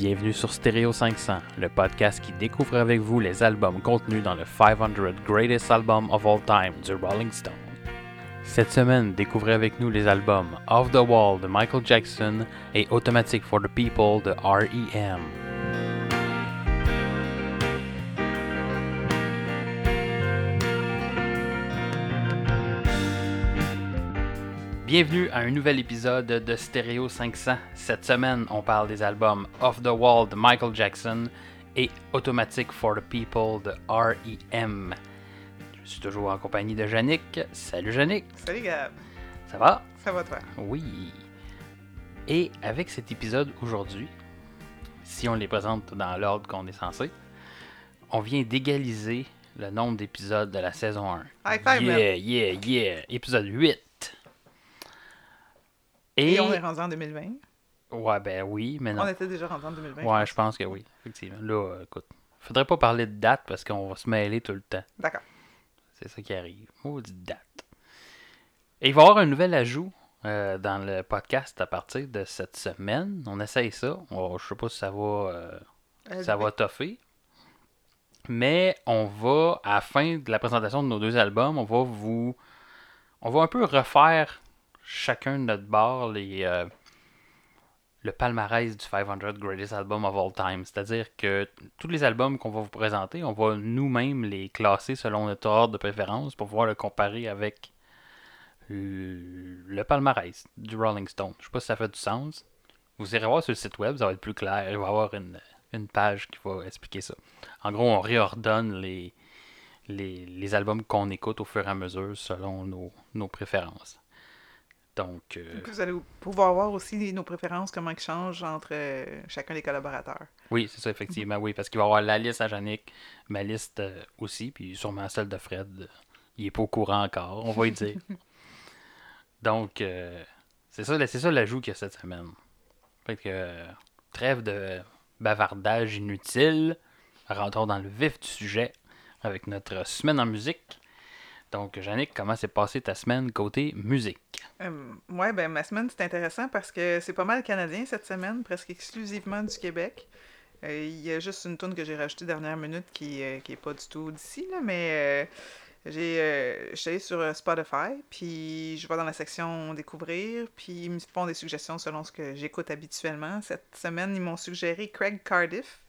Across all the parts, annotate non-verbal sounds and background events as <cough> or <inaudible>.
Bienvenue sur Stereo 500, le podcast qui découvre avec vous les albums contenus dans le 500 Greatest Albums of All Time du Rolling Stone. Cette semaine, découvrez avec nous les albums Off the Wall de Michael Jackson et Automatic for the People de REM. Bienvenue à un nouvel épisode de Stereo 500. Cette semaine, on parle des albums Off the Wall de Michael Jackson et Automatic for the People de REM. Je suis toujours en compagnie de Yannick. Salut Yannick. Salut Gab. Ça va? Ça va toi? Oui. Et avec cet épisode aujourd'hui, si on les présente dans l'ordre qu'on est censé, on vient d'égaliser le nombre d'épisodes de la saison 1. High five, yeah, man. yeah, yeah. Épisode 8. Et, on est rendu en 2020. Ouais, ben oui, mais non. On était déjà rendu en 2020. Ouais, je pense que oui, effectivement. Là, euh, écoute, faudrait pas parler de date parce qu'on va se mêler tout le temps. D'accord. C'est ça qui arrive. Maudite date. Et il va y avoir un nouvel ajout euh, dans le podcast à partir de cette semaine. On essaye ça. On- je sais pas si ça va, euh, Euh, ça va toffer. Mais on va, à la fin de la présentation de nos deux albums, on va vous. On va un peu refaire chacun de notre bord les, euh, le palmarès du 500 Greatest Album of All Time. C'est-à-dire que tous les albums qu'on va vous présenter, on va nous-mêmes les classer selon notre ordre de préférence pour pouvoir le comparer avec le, palmarès du Rolling Stone. Je sais pas si ça fait du sens. Vous irez voir sur le site web, ça va être plus clair. Il va y avoir une, une page qui va expliquer ça. En gros, on réordonne les, les, les albums qu'on écoute au fur et à mesure selon nos, nos préférences. Donc, euh, Vous allez pouvoir voir aussi nos préférences, comment ils changent entre euh, chacun des collaborateurs. oui, c'est ça, effectivement, oui, parce qu'il va y avoir la liste à Yannick, ma liste euh, aussi, puis sûrement celle de Fred. euh, il est pas au courant encore, on va y dire. <laughs> Donc, c'est ça, c'est ça l'ajout qu'il y a cette semaine. Fait que, trêve de bavardage inutile, rentrons dans le vif du sujet avec notre semaine en musique. Donc, Yannick, comment s'est passée ta semaine côté musique? Euh, ouais, ben ma semaine, c'est intéressant parce que c'est pas mal canadien cette semaine, presque exclusivement du Québec. Euh, Il y a juste une tune que j'ai rajoutée dernière minute qui, euh, qui pas du tout d'ici, là, mais euh, j'ai, euh, je suis allée sur Spotify, puis je vais dans la section découvrir, puis ils me font des suggestions selon ce que j'écoute habituellement. Cette semaine, ils m'ont suggéré Craig Cardiff,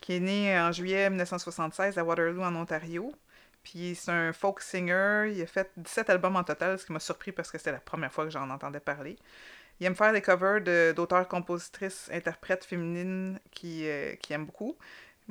qui est né en juillet 1976 à Waterloo, en Ontario. Puis c'est un folk singer. Il a fait 17 albums en total, ce qui m'a surpris parce que c'était la première fois que j'en entendais parler. Il aime faire des covers de- d'auteurs, compositrices, interprètes féminines qui, euh, qui aime beaucoup.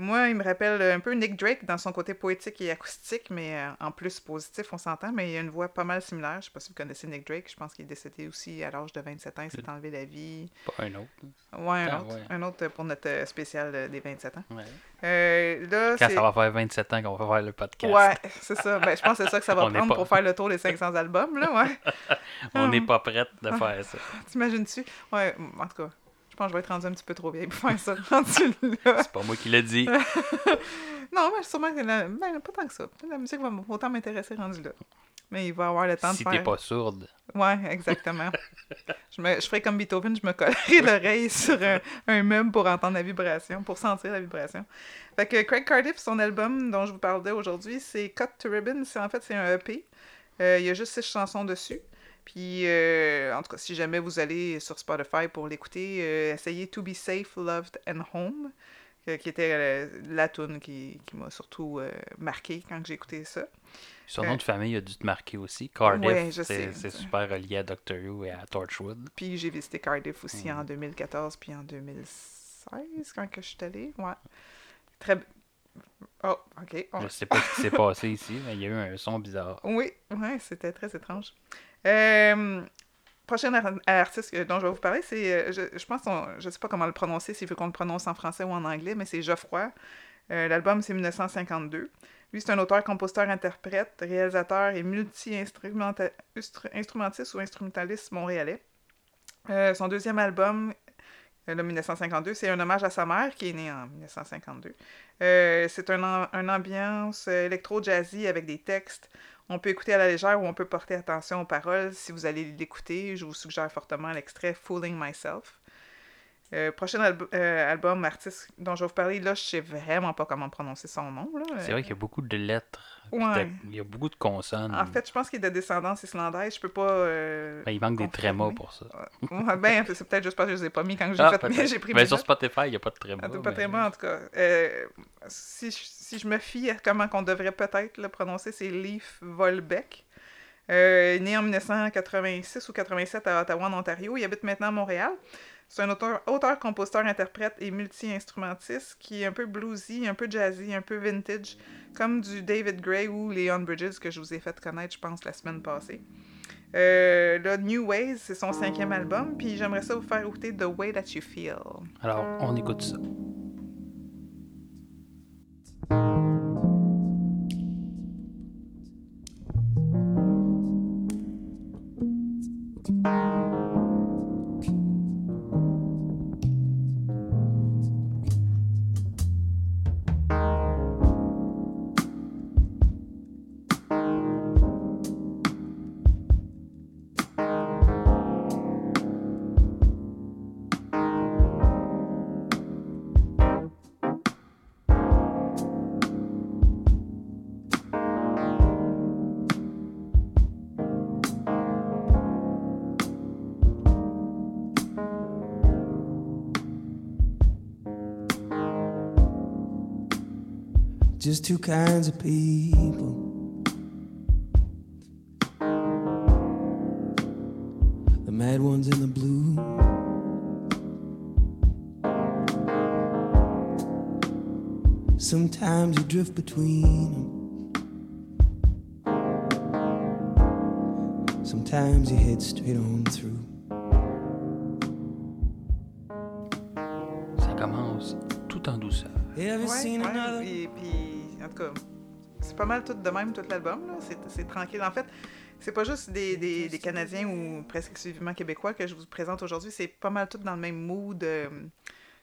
Moi, il me rappelle un peu Nick Drake dans son côté poétique et acoustique, mais euh, en plus positif, on s'entend, mais il a une voix pas mal similaire. Je sais pas si vous connaissez Nick Drake, je pense qu'il est décédé aussi à l'âge de 27 ans, il s'est enlevé la vie. Pas un autre. Ouais, un Ah, autre. ouais. Un autre pour notre euh, spécial euh, des 27 ans. Ouais. Euh, là, Quand ça va faire 27 ans qu'on va faire le podcast. Ouais, c'est ça. Ben, je pense que c'est ça que ça va <laughs> prendre pas- pour faire le tour des 500 albums, là, ouais. <laughs> On n'est Hum. pas prête de faire <laughs> ça. T'imagines-tu? Ouais, en tout cas, pense que je vais être rendu un petit peu trop vieille pour faire ça. <laughs> C'est pas moi qui l'ai dit. <laughs> Non, mais sûrement que la... ben, pas tant que ça. La musique va autant m'intéresser rendu là. Mais il va avoir le temps si de t'es faire... pas sourde. Ouais, exactement. <laughs> je, me... je ferais comme Beethoven, je me collerais l'oreille sur un, un meuble pour entendre la vibration, pour sentir la vibration. Fait que Craig Cardiff, son album dont je vous parlais aujourd'hui, c'est Cut to Ribbon. En fait, c'est un EP. Euh, il y a juste six chansons dessus. Puis, euh, en tout cas, si jamais vous allez sur Spotify pour l'écouter, euh, essayez To Be Safe, Loved and Home, euh, qui était la tune qui, qui m'a surtout marqué quand j'ai écouté ça. Son nom de famille a dû te marquer aussi. Cardiff, Ouais, c'est super relié à Doctor Who et à Torchwood. Puis j'ai visité Cardiff aussi en 2014 puis en 2016 quand que je suis allée. Ouais. Très Oh, OK. on- Je sais pas ce qui s'est <laughs> passé ici, mais il y a eu un son bizarre. Oui, ouais, c'était très étrange. Euh, prochain ar- artiste dont je vais vous parler, c'est, euh, je, pense, je sais pas comment le prononcer, s'il veut qu'on le prononce en français ou en anglais, mais c'est Geoffroy. Euh, L'album, c'est 1952. Lui, c'est un auteur, compositeur, interprète, réalisateur et multi-instrumentiste ou instrumentaliste montréalais. Son deuxième album, le 1952, c'est un hommage à sa mère qui est née en 1952. Euh, c'est un, une ambiance électro-jazzy avec des textes. On peut écouter à la légère ou on peut porter attention aux paroles. Si vous allez l'écouter, je vous suggère fortement l'extrait Fooling Myself. Euh, prochain euh, album, artiste dont je vais vous parler, là, je sais vraiment pas comment prononcer son nom. C'est vrai qu'il y a beaucoup de lettres. Ouais. Il y a beaucoup de consonnes. En fait, je pense qu'il est de descendance islandaise. Je peux pas. euh, Ben, il manque des trémas pour ça. Ouais, ben, c'est peut-être juste parce que je les ai pas mis quand j'ai Ah, fait <laughs> j'ai pris Ben, sur. Spotify, il n'y a pas de trémas. Ah, pas mais- très bon, en tout cas. Euh, si, je, si je me fie à comment qu'on devrait peut-être le prononcer, c'est Leaf Volbeck. Euh, né en 1986 ou 87 à Ottawa, en Ontario. Il habite maintenant à Montréal. C'est un auteur, auteur, compositeur, interprète et multi-instrumentiste qui est un peu bluesy, un peu jazzy, un peu vintage, comme du David Gray ou Leon Bridges que je vous ai fait connaître, je pense, la semaine passée. Euh, New Ways, c'est son cinquième album, puis j'aimerais ça vous faire écouter The Way That You Feel. Alors, on écoute ça. Just two kinds of people. The mad ones and the blue. Sometimes you drift between them. Sometimes you head straight on through. Ça commence tout en douceur. Ever Ouais, seen ouais, another? Et puis, en tout cas, c'est pas mal tout de même, tout l'album. C'est tranquille. En fait, c'est pas juste des, des, des Canadiens ou presque exclusivement Québécois que je vous présente aujourd'hui. C'est pas mal tout dans le même mood euh,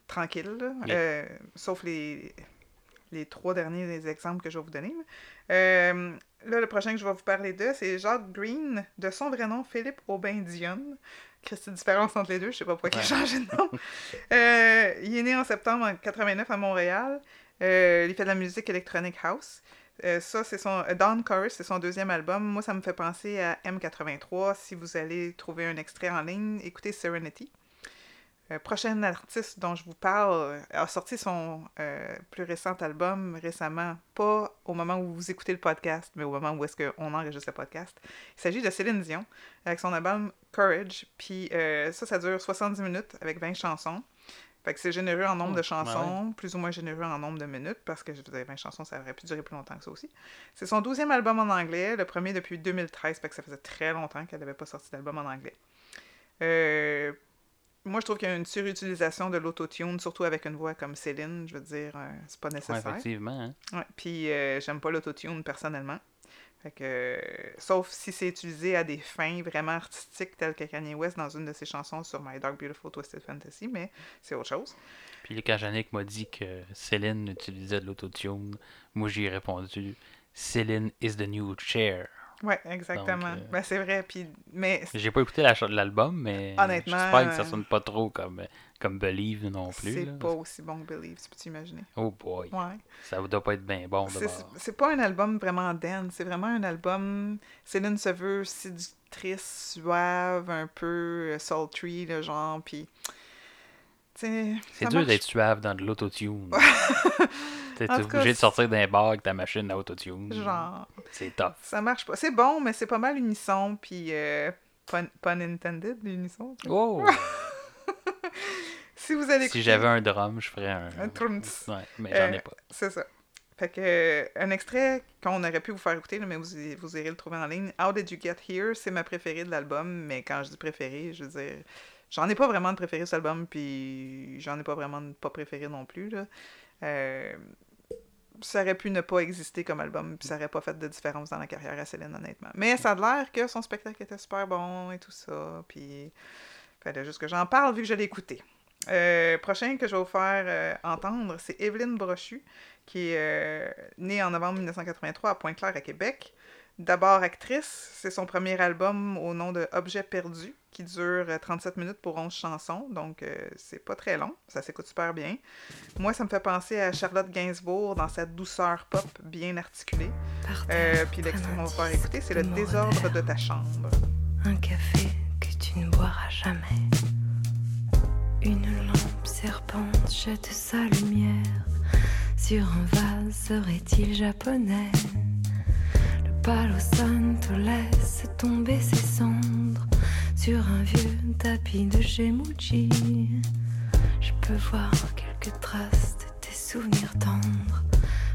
tranquille. là. Euh, sauf les, les trois derniers exemples que je vais vous donner. là. Euh, là, le prochain que je vais vous parler de, c'est Jacques Green, de son vrai nom, Philippe Aubin Dionne. Qu'est-ce différence entre les deux? Je sais pas pourquoi il a changé de nom. <laughs> Il est né en septembre en 89 à Montréal. Euh, il fait de la musique électronique house. Euh, ça, c'est son. euh, Dawn Chorus, c'est son deuxième album. Moi, ça me fait penser à M83. Si vous allez trouver un extrait en ligne, écoutez Serenity. Euh, prochain artiste dont je vous parle a sorti son plus récent album récemment, pas au moment où vous écoutez le podcast, mais au moment où est-ce qu'on enregistre le podcast. Il s'agit de Céline Dion avec son album Courage. Puis ça, ça dure 70 minutes avec 20 chansons. Fait que c'est généreux en nombre Oh, de ouais, chansons, plus ou moins généreux en nombre de minutes, parce que je vous avais 20 chansons, ça aurait pu durer plus longtemps que ça aussi. C'est son 12e album en anglais, le premier depuis 2013, fait que ça faisait très longtemps qu'elle n'avait pas sorti d'album en anglais. Euh, moi, je trouve qu'il y a une surutilisation de l'autotune, surtout avec une voix comme Céline, je veux dire, euh, c'est pas Ouais, nécessaire. effectivement. hein. Ouais, puis euh, j'aime pas l'autotune personnellement. Fait que, sauf si c'est utilisé à des fins vraiment artistiques, telles que Kanye West dans une de ses chansons sur My Dark Beautiful Twisted Fantasy, mais c'est autre chose. Puis quand Yannick m'a dit que Céline utilisait de l'autotune, moi j'ai répondu Céline is the new chair. Ouais, exactement. Donc, euh, Ben, c'est vrai. Puis, mais J'ai pas écouté la l'album, mais Honnêtement, j'espère que ça euh, sonne pas trop comme, comme Believe non plus. c'est pas aussi bon que Believe, tu peux t'imaginer. Oh boy, Ouais. ça doit pas être bien bon C'est- pas un album vraiment dance, c'est vraiment un album. Céline se veut séductrice, suave, un peu euh, sultry, le genre, puis. tu C'est dur marche d'être suave dans de l'autotune. <laughs> T'es obligé de sortir d'un bar avec ta machine à autotune. Genre, C'est tough. ça marche pas. C'est bon, mais c'est pas mal unisson, puis euh, pun, pun intended, l'unisson. Oh! <laughs> Si vous allez si j'avais un drum, je ferais un. Un trumps. Ouais, mais j'en ai Euh, pas. C'est ça. Fait que, euh, un extrait qu'on aurait pu vous faire écouter, là, mais vous, vous irez le trouver en ligne. How Did You Get Here? C'est ma préférée de l'album, mais quand je dis préférée, je veux dire, j'en ai pas vraiment de préférée sur l'album, puis j'en ai pas vraiment de pas préférée non plus. Là. Euh, ça aurait pu ne pas exister comme album, puis ça aurait pas fait de différence dans la carrière à Céline, honnêtement. Mais ça a l'air que son spectacle était super bon et tout ça, puis fallait juste que j'en parle vu que je l'ai écouté. Euh, prochain que je vais vous faire euh, entendre, c'est Evelyne Brochu, qui est euh, née en novembre 1983 à Pointe-Claire, à Québec. D'abord actrice, c'est son premier album au nom de Objet perdu, qui dure euh, 37 minutes pour 11 chansons, donc euh, c'est pas très long, ça s'écoute super bien. Moi, ça me fait penser à Charlotte Gainsbourg dans sa douceur pop bien articulée. Euh, puis l'extrait qu'on va indice écouter, c'est le désordre de ta chambre. Un café que tu ne boiras jamais. Une lampe serpente jette sa lumière sur un vase, serait-il japonais? Palo santo laisse tomber ses cendres sur un vieux tapis de Gemuji. Je peux voir quelques traces de tes souvenirs tendres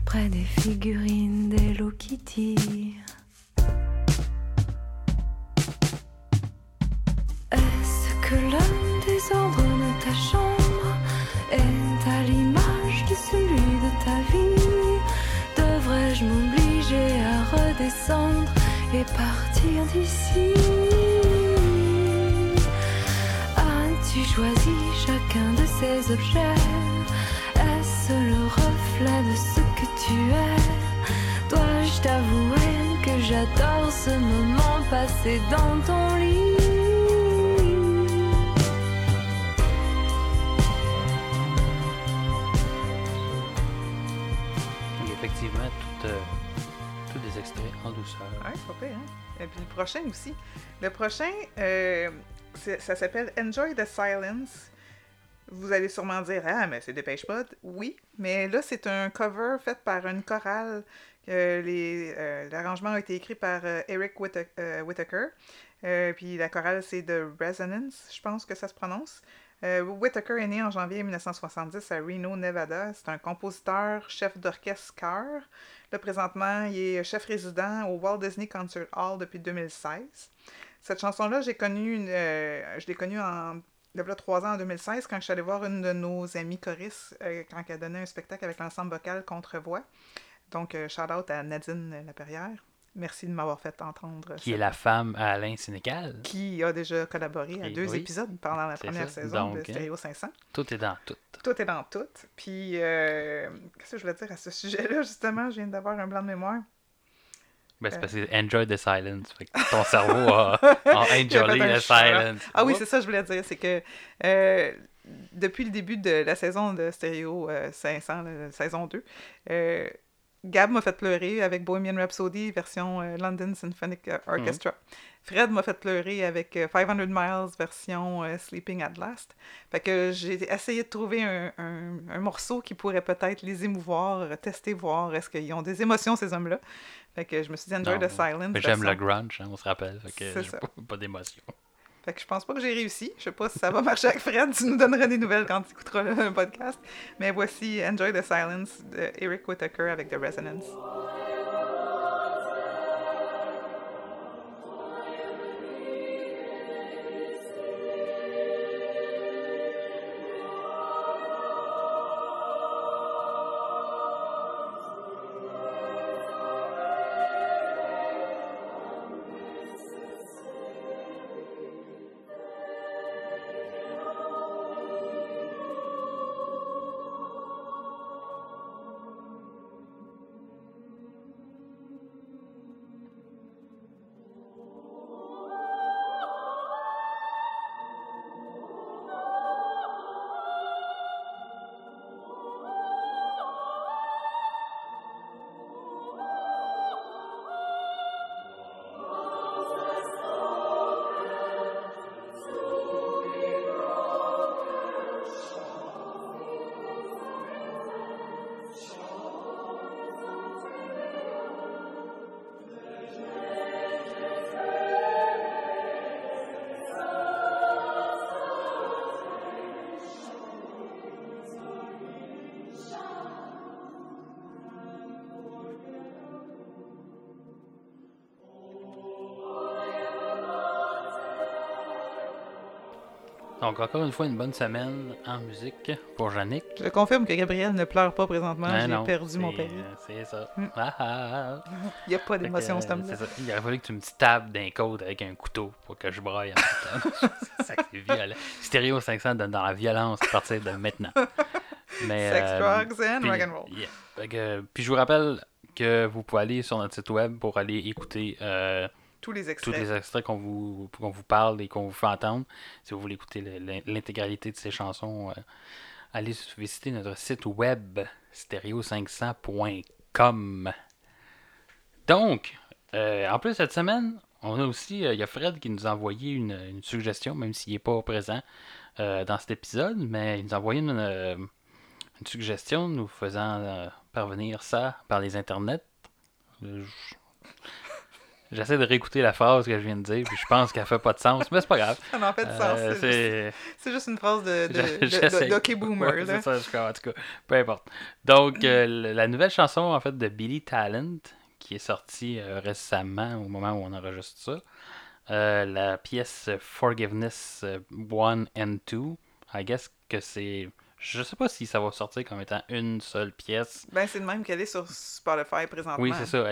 près des figurines d'Hello Kitty. Est-ce que le désordre de ta et partir d'ici. As-tu choisi chacun de ces objets? Est-ce le reflet de ce que tu es? Dois-je t'avouer que j'adore ce moment passé dans ton lit? Effectivement, tout, euh, des extraits en douceur. Ouais, pas pire, hein? Et puis le prochain aussi. Le prochain, euh, c'est- ça s'appelle Enjoy the Silence. Vous allez sûrement dire, ah, mais c'est Dépêche Mode. Oui, mais là, c'est un cover fait par une chorale. Euh, euh, L'arrangement a été écrit par euh, Eric Whitta- euh, Whittaker. Euh, puis la chorale, c'est The Resonance, je pense que ça se prononce. Euh, Whittaker est né en janvier 1970 à Reno, Nevada. C'est un compositeur, chef d'orchestre. Là, présentement, il est chef résident au Walt Disney Concert Hall depuis 2016. Cette chanson-là, j'ai connu euh, je l'ai connue en a trois ans, en 2016, quand je suis allée voir une de nos amies choristes, euh, quand elle donnait un spectacle avec l'ensemble vocal Contre-Voix. Donc, euh, shout-out à Nadine Laperrière. Merci de m'avoir fait entendre. Qui est la femme à Alain Sénécal. qui a déjà collaboré à Et deux oui. épisodes pendant la première ça. saison Donc, de hein. Stéréo 500. Tout est dans tout. Tout est dans tout. Puis, euh, qu'est-ce que je voulais dire à ce sujet-là, justement? Je viens d'avoir un blanc de mémoire. Ben, c'est Euh. parce que enjoy the silence. Fait que ton cerveau a, <laughs> a enjoy fait un the choc. silence. Ah oui, c'est ça que je voulais dire. C'est que euh, depuis le début de la saison de Stéréo euh, 500, la saison 2, euh, Gab m'a fait pleurer avec Bohemian Rhapsody version euh, London Symphonic euh, Orchestra. Fred m'a fait pleurer avec euh, 500 Miles version euh, Sleeping at Last. Fait que j'ai essayé de trouver un, un- un morceau qui pourrait peut-être les émouvoir, euh, tester, voir est-ce qu'ils ont des émotions, ces hommes-là. Fait que je me suis dit Enjoy Non, the Silence. J'aime le grunge, hein, on se rappelle. Fait que pas, pas d'émotion. Fait que je pense pas que j'ai réussi. Je sais pas si ça va marcher avec Fred. Tu nous donneras des nouvelles quand tu écouteras le podcast. Mais voici Enjoy the Silence de Eric Whittaker avec The Resonance. Donc, encore une fois, une bonne semaine en musique pour Yannick. Je confirme que Gabriel ne pleure pas présentement. Ben J'ai perdu mon père. C'est ça. Mm. Ah, ah, ah. <laughs> Il n'y a pas d'émotion, euh, c'est ça. Il aurait fallu que tu me tapes d'un côte avec un couteau pour que je braille en même temps. c'est <laughs> <laughs> ça que c'est violent. Stéréo 500 donne dans la violence à partir de maintenant. Mais, Sex, euh, drugs and puis- rock'n'roll. yeah. Puis je vous rappelle que vous pouvez aller sur notre site web pour aller écouter euh, Tous les tous extraits. les extraits qu'on vous, vous parle et qu'on vous fait entendre. Si vous voulez écouter l'intégralité de ces chansons, euh, allez visiter notre site web stereo500.com. Donc, euh, en plus, cette semaine, on a aussi, euh, il y a Fred qui nous a envoyé une, une suggestion, même s'il n'est pas présent dans cet épisode, mais il nous a envoyé une, une suggestion nous faisant parvenir ça par les internets. Je- J'essaie de réécouter la phrase que je viens de dire, puis je pense qu'elle fait pas de sens, mais c'est pas grave. Ça n'en fait de sens. Euh, c'est juste- c'est C'est juste une phrase de, de, Boomer. Ouais, c'est ça, je crois, en tout cas. Peu importe. Donc, euh, la nouvelle chanson, en fait, de Billy Talent, qui est sortie euh, récemment, au moment où on enregistre ça, euh, la pièce Forgiveness 1 and 2, I guess que c'est... Je sais pas si ça va sortir comme étant une seule pièce. Ben, c'est le même qu'elle est sur Spotify présentement. Oui, c'est ça,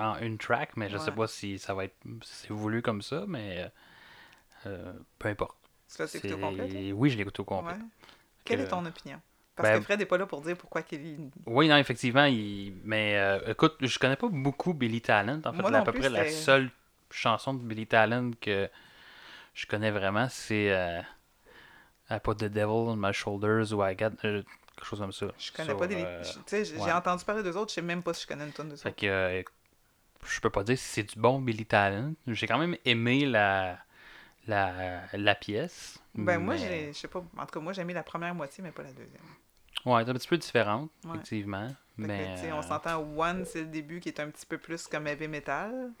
en une track, mais je sais Ouais. pas si ça va être... si c'est voulu comme ça, mais... euh, euh, peu importe. Tu l'as écouté au complet? Oui, je l'ai écouté au complet. Ouais. Quelle Que- est ton opinion? Parce Ben- que Fred n'est pas là pour dire pourquoi qu'il Oui, non, effectivement, il... mais euh, écoute, je connais pas beaucoup Billy Talent. En fait, Moi là, à peu plus, près la seule chanson de Billy Talent que je connais vraiment, c'est I Put the Devil on My Shoulders ou I Got euh, quelque chose comme ça. Je connais Sur, pas des. euh, je- Tu sais, j'ai ouais. entendu parler d'eux autres, je sais même pas si je connais une tonne de ça. Fait que euh, je peux pas dire si c'est du bon Billy Talent. J'ai quand même aimé la la, la pièce. Ben, moi, mais-. Je sais pas. En tout cas, moi, j'ai aimé la première moitié, mais pas la deuxième. Ouais, c'est un petit peu différente, Ouais. effectivement. Fait mais on euh, s'entend One, c'est le début qui est un petit peu plus comme heavy metal.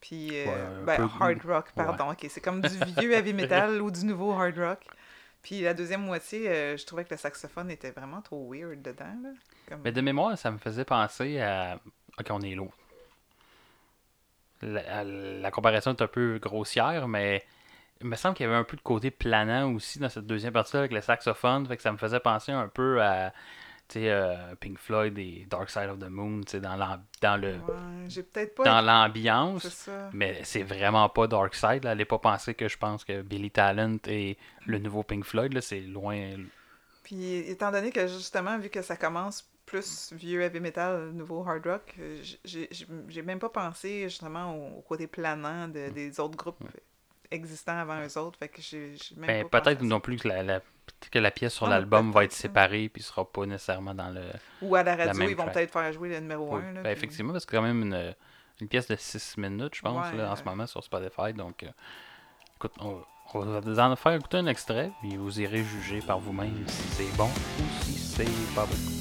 Puis, euh, Ouais, ben, peu- hard rock, pardon. ok, c'est comme du vieux heavy metal <laughs> ou du nouveau hard rock. Puis la deuxième moitié, euh, je trouvais que le saxophone était vraiment trop weird dedans. Là. Mais de mémoire, ça me faisait penser à. Ok, on est. La, comparaison est un peu grossière, mais il me semble qu'il y avait un peu de côté planant aussi dans cette deuxième partie-là avec le saxophone. Fait que ça me faisait penser un peu à euh, Pink Floyd et Dark Side of the Moon, dans dans le Ouais, pas. dans l'ambiance. Mais c'est vraiment pas Dark Side. Là. Allez pas penser que je pense que Billy Talent et le nouveau Pink Floyd, c'est loin. Puis étant donné que justement, vu que ça commence plus vieux heavy metal, nouveau hard rock, euh, j'ai même pas pensé justement au, au côté planant Mm. de- des autres groupes existants avant eux autres. Fait que j'ai même Ben, peut-être non plus que la, la- peut-être que la pièce sur Ah, l'album va être séparée puis sera pas nécessairement dans le. Ou à la radio, ils vont peut-être faire jouer le numéro Oui. 1. Là, Ben, puis- effectivement, parce que c'est quand même une, une pièce de 6 minutes, je pense, Ouais, là, en ce moment sur Spotify. Donc, euh, écoute, on, on va vous en faire écouter un extrait, puis vous irez juger par vous-même si c'est bon ou si c'est pas bon.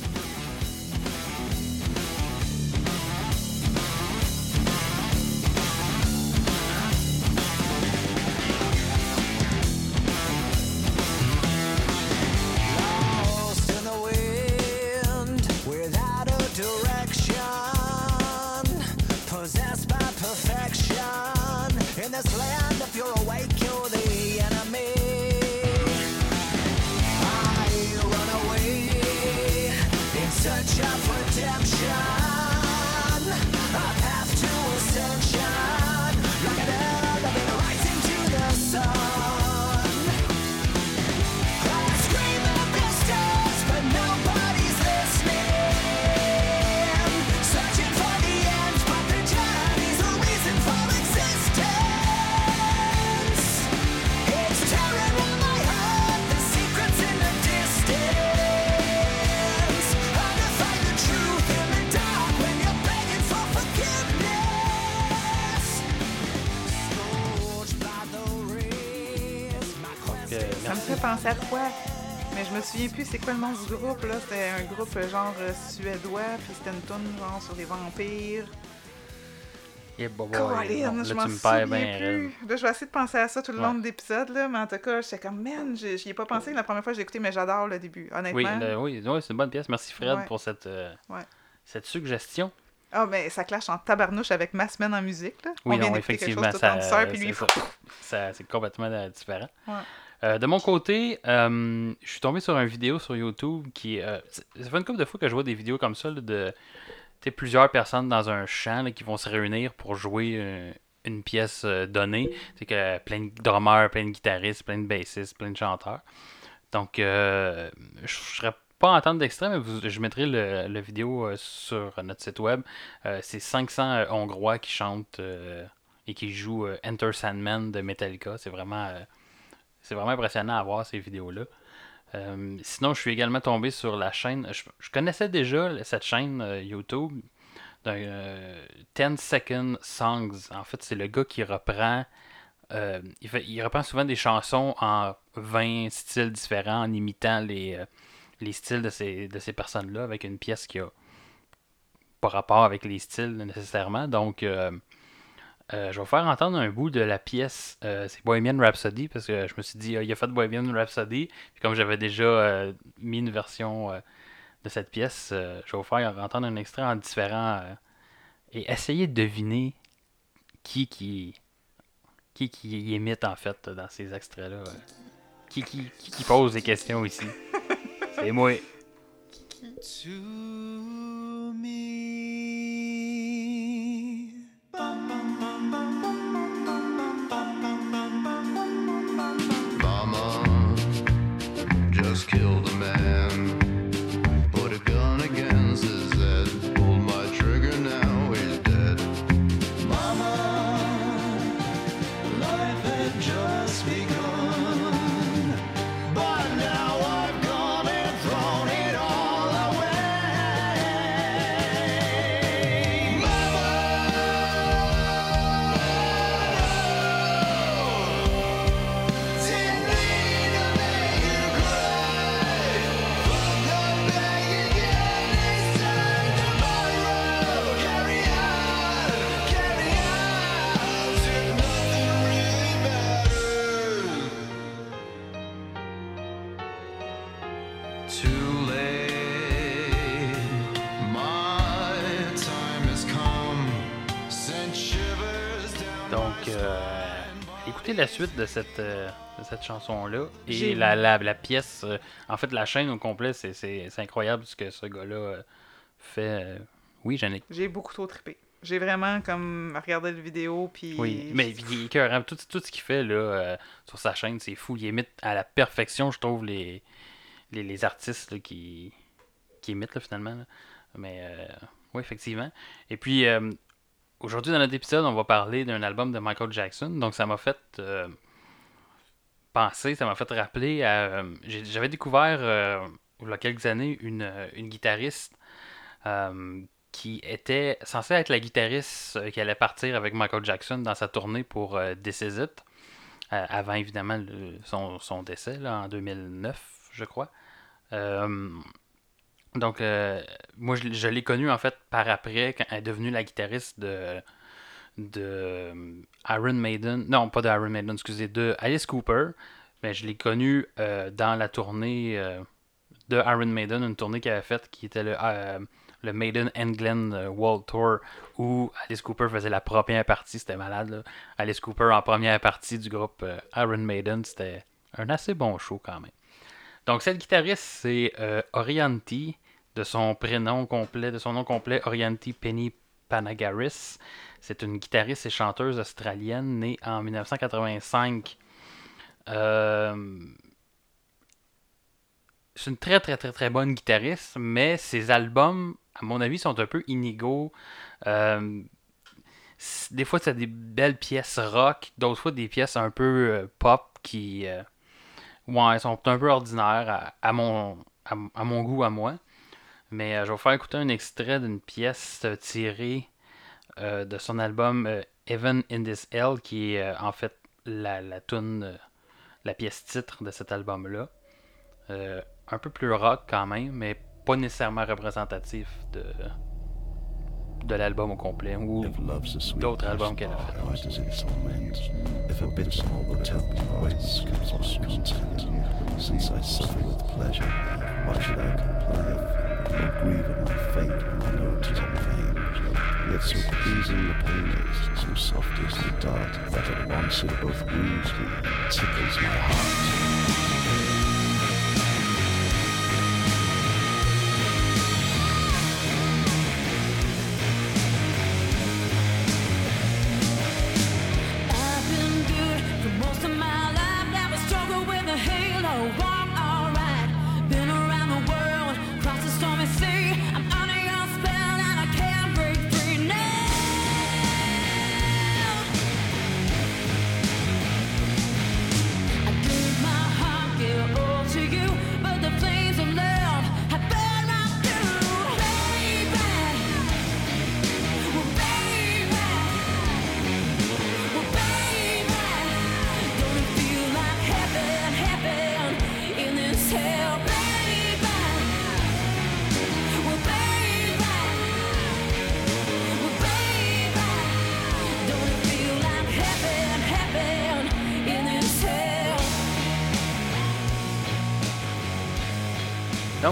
Souviens plus c'est quoi le nom du groupe là? C'était un groupe euh, genre euh, suédois, puis c'était une tourne genre sur les vampires. Yeah, Colin, ouais, non, je m'en souviens bien. plus. Là, je vais essayer de penser à ça tout le long de l'épisode, là, mais en tout cas, j'étais comme, man, j'y ai pas pensé la première fois que j'ai écouté, mais j'adore le début, honnêtement. Oui, le- oui, oui, c'est une bonne pièce. Merci Fred Ouais. pour cette, euh, Ouais. cette suggestion. Ah, mais ça clash en tabarnouche avec ma semaine en musique, là. Oui, On vient non, quelque effectivement, chose ça, puis lui, ça. Ça, c'est complètement différent. Euh, de mon côté, euh, je suis tombé sur une vidéo sur YouTube qui. euh, ça fait une couple de fois que je vois des vidéos comme ça de plusieurs personnes dans un champ qui vont se réunir pour jouer euh, une pièce donnée. C'est que plein de drummers, plein de guitaristes, plein de bassistes, plein de chanteurs. Donc, je serais pas entendre d'extrait, mais je mettrai le, vidéo sur notre site web. C'est 500 euh, Hongrois qui chantent et qui jouent Enter Sandman de Metallica. C'est vraiment, c'est vraiment impressionnant à voir ces vidéos-là. Euh, sinon, je suis également tombé sur la chaîne. Je, connaissais déjà cette chaîne euh, YouTube d'un euh, 10 Second Songs. En fait, c'est le gars qui reprend. euh, il, reprend souvent des chansons en 20 styles différents en imitant les, euh, les styles de ces, de ces personnes-là avec une pièce qui a pas rapport avec les styles nécessairement. Donc, euh, euh, je vais vous faire entendre un bout de la pièce. euh, c'est Bohemian Rhapsody parce que je me suis dit, ah, il a fait Bohemian Rhapsody. Puis comme j'avais déjà euh, mis une version euh, de cette pièce, euh, je vais vous faire entendre un extrait en différent euh, et essayer de deviner qui qui qui qui imite en fait dans ces extraits-là. euh. Qui, qui, qui qui pose des questions ici. <laughs> C'est moi. Écoutez la suite de cette, euh, de cette chanson-là. Et la, la, la pièce, euh, en fait, la chaîne au complet, c'est- c'est c'est incroyable ce que ce gars-là euh, fait. Oui, Yannick. J'ai beaucoup trop trippé. J'ai vraiment comme regardé la vidéo puis Oui, mais il est écœurant. Tout, tout ce qu'il fait là, sur sa chaîne, c'est fou. Il imite à la perfection, je trouve, les, les, les artistes là, qui, qui imitent là, finalement. là. Mais oui, effectivement. Et puis, aujourd'hui, dans notre épisode, on va parler d'un album de Michael Jackson. Donc, ça m'a fait euh, penser, ça m'a fait rappeler à. euh, J'avais découvert, euh, il y a quelques années, une, euh, une guitariste. qui était censée être la guitariste qui allait partir avec Michael Jackson dans sa tournée pour This Is It, avant évidemment son, son décès en 2009, je crois. Donc, euh, moi, je, l'ai connue en fait par après, quand elle est devenue la guitariste de, de euh, Iron Maiden, non, pas de Iron Maiden, excusez, de Alice Cooper. Mais je l'ai connue euh, dans la tournée de Iron Maiden, une tournée qu'elle avait faite qui était le, le Maiden England World Tour où Alice Cooper faisait la première partie, c'était malade. Là. Alice Cooper en première partie du groupe Iron Maiden, c'était un assez bon show quand même. Donc cette guitariste, c'est euh, Orianti, de son prénom complet, de son nom complet, Orianti Penny Panagaris. C'est une guitariste et chanteuse australienne née en 1985. Euh, c'est une très très très très bonne guitariste, mais ses albums, à mon avis, sont un peu inégaux. Euh, des fois, c'est des belles pièces rock, d'autres fois des pièces un peu euh, pop qui ouais, sont un peu ordinaires à, mon, à, mon goût, à moi. Mais euh, je vais vous faire écouter un extrait d'une pièce tirée euh, de son album euh, Heaven in This Hell, qui est euh, en fait la, la tune, la pièce titre de cet album-là. Un peu plus rock quand même, mais pas nécessairement représentatif de, de l'album au complet ou d'autres albums qu'elle a fait. Grieve at my fate when I know it is in vain? Yet so pleasing the pain is, so soft is the dart, that at once it both wounds me and tickles my heart.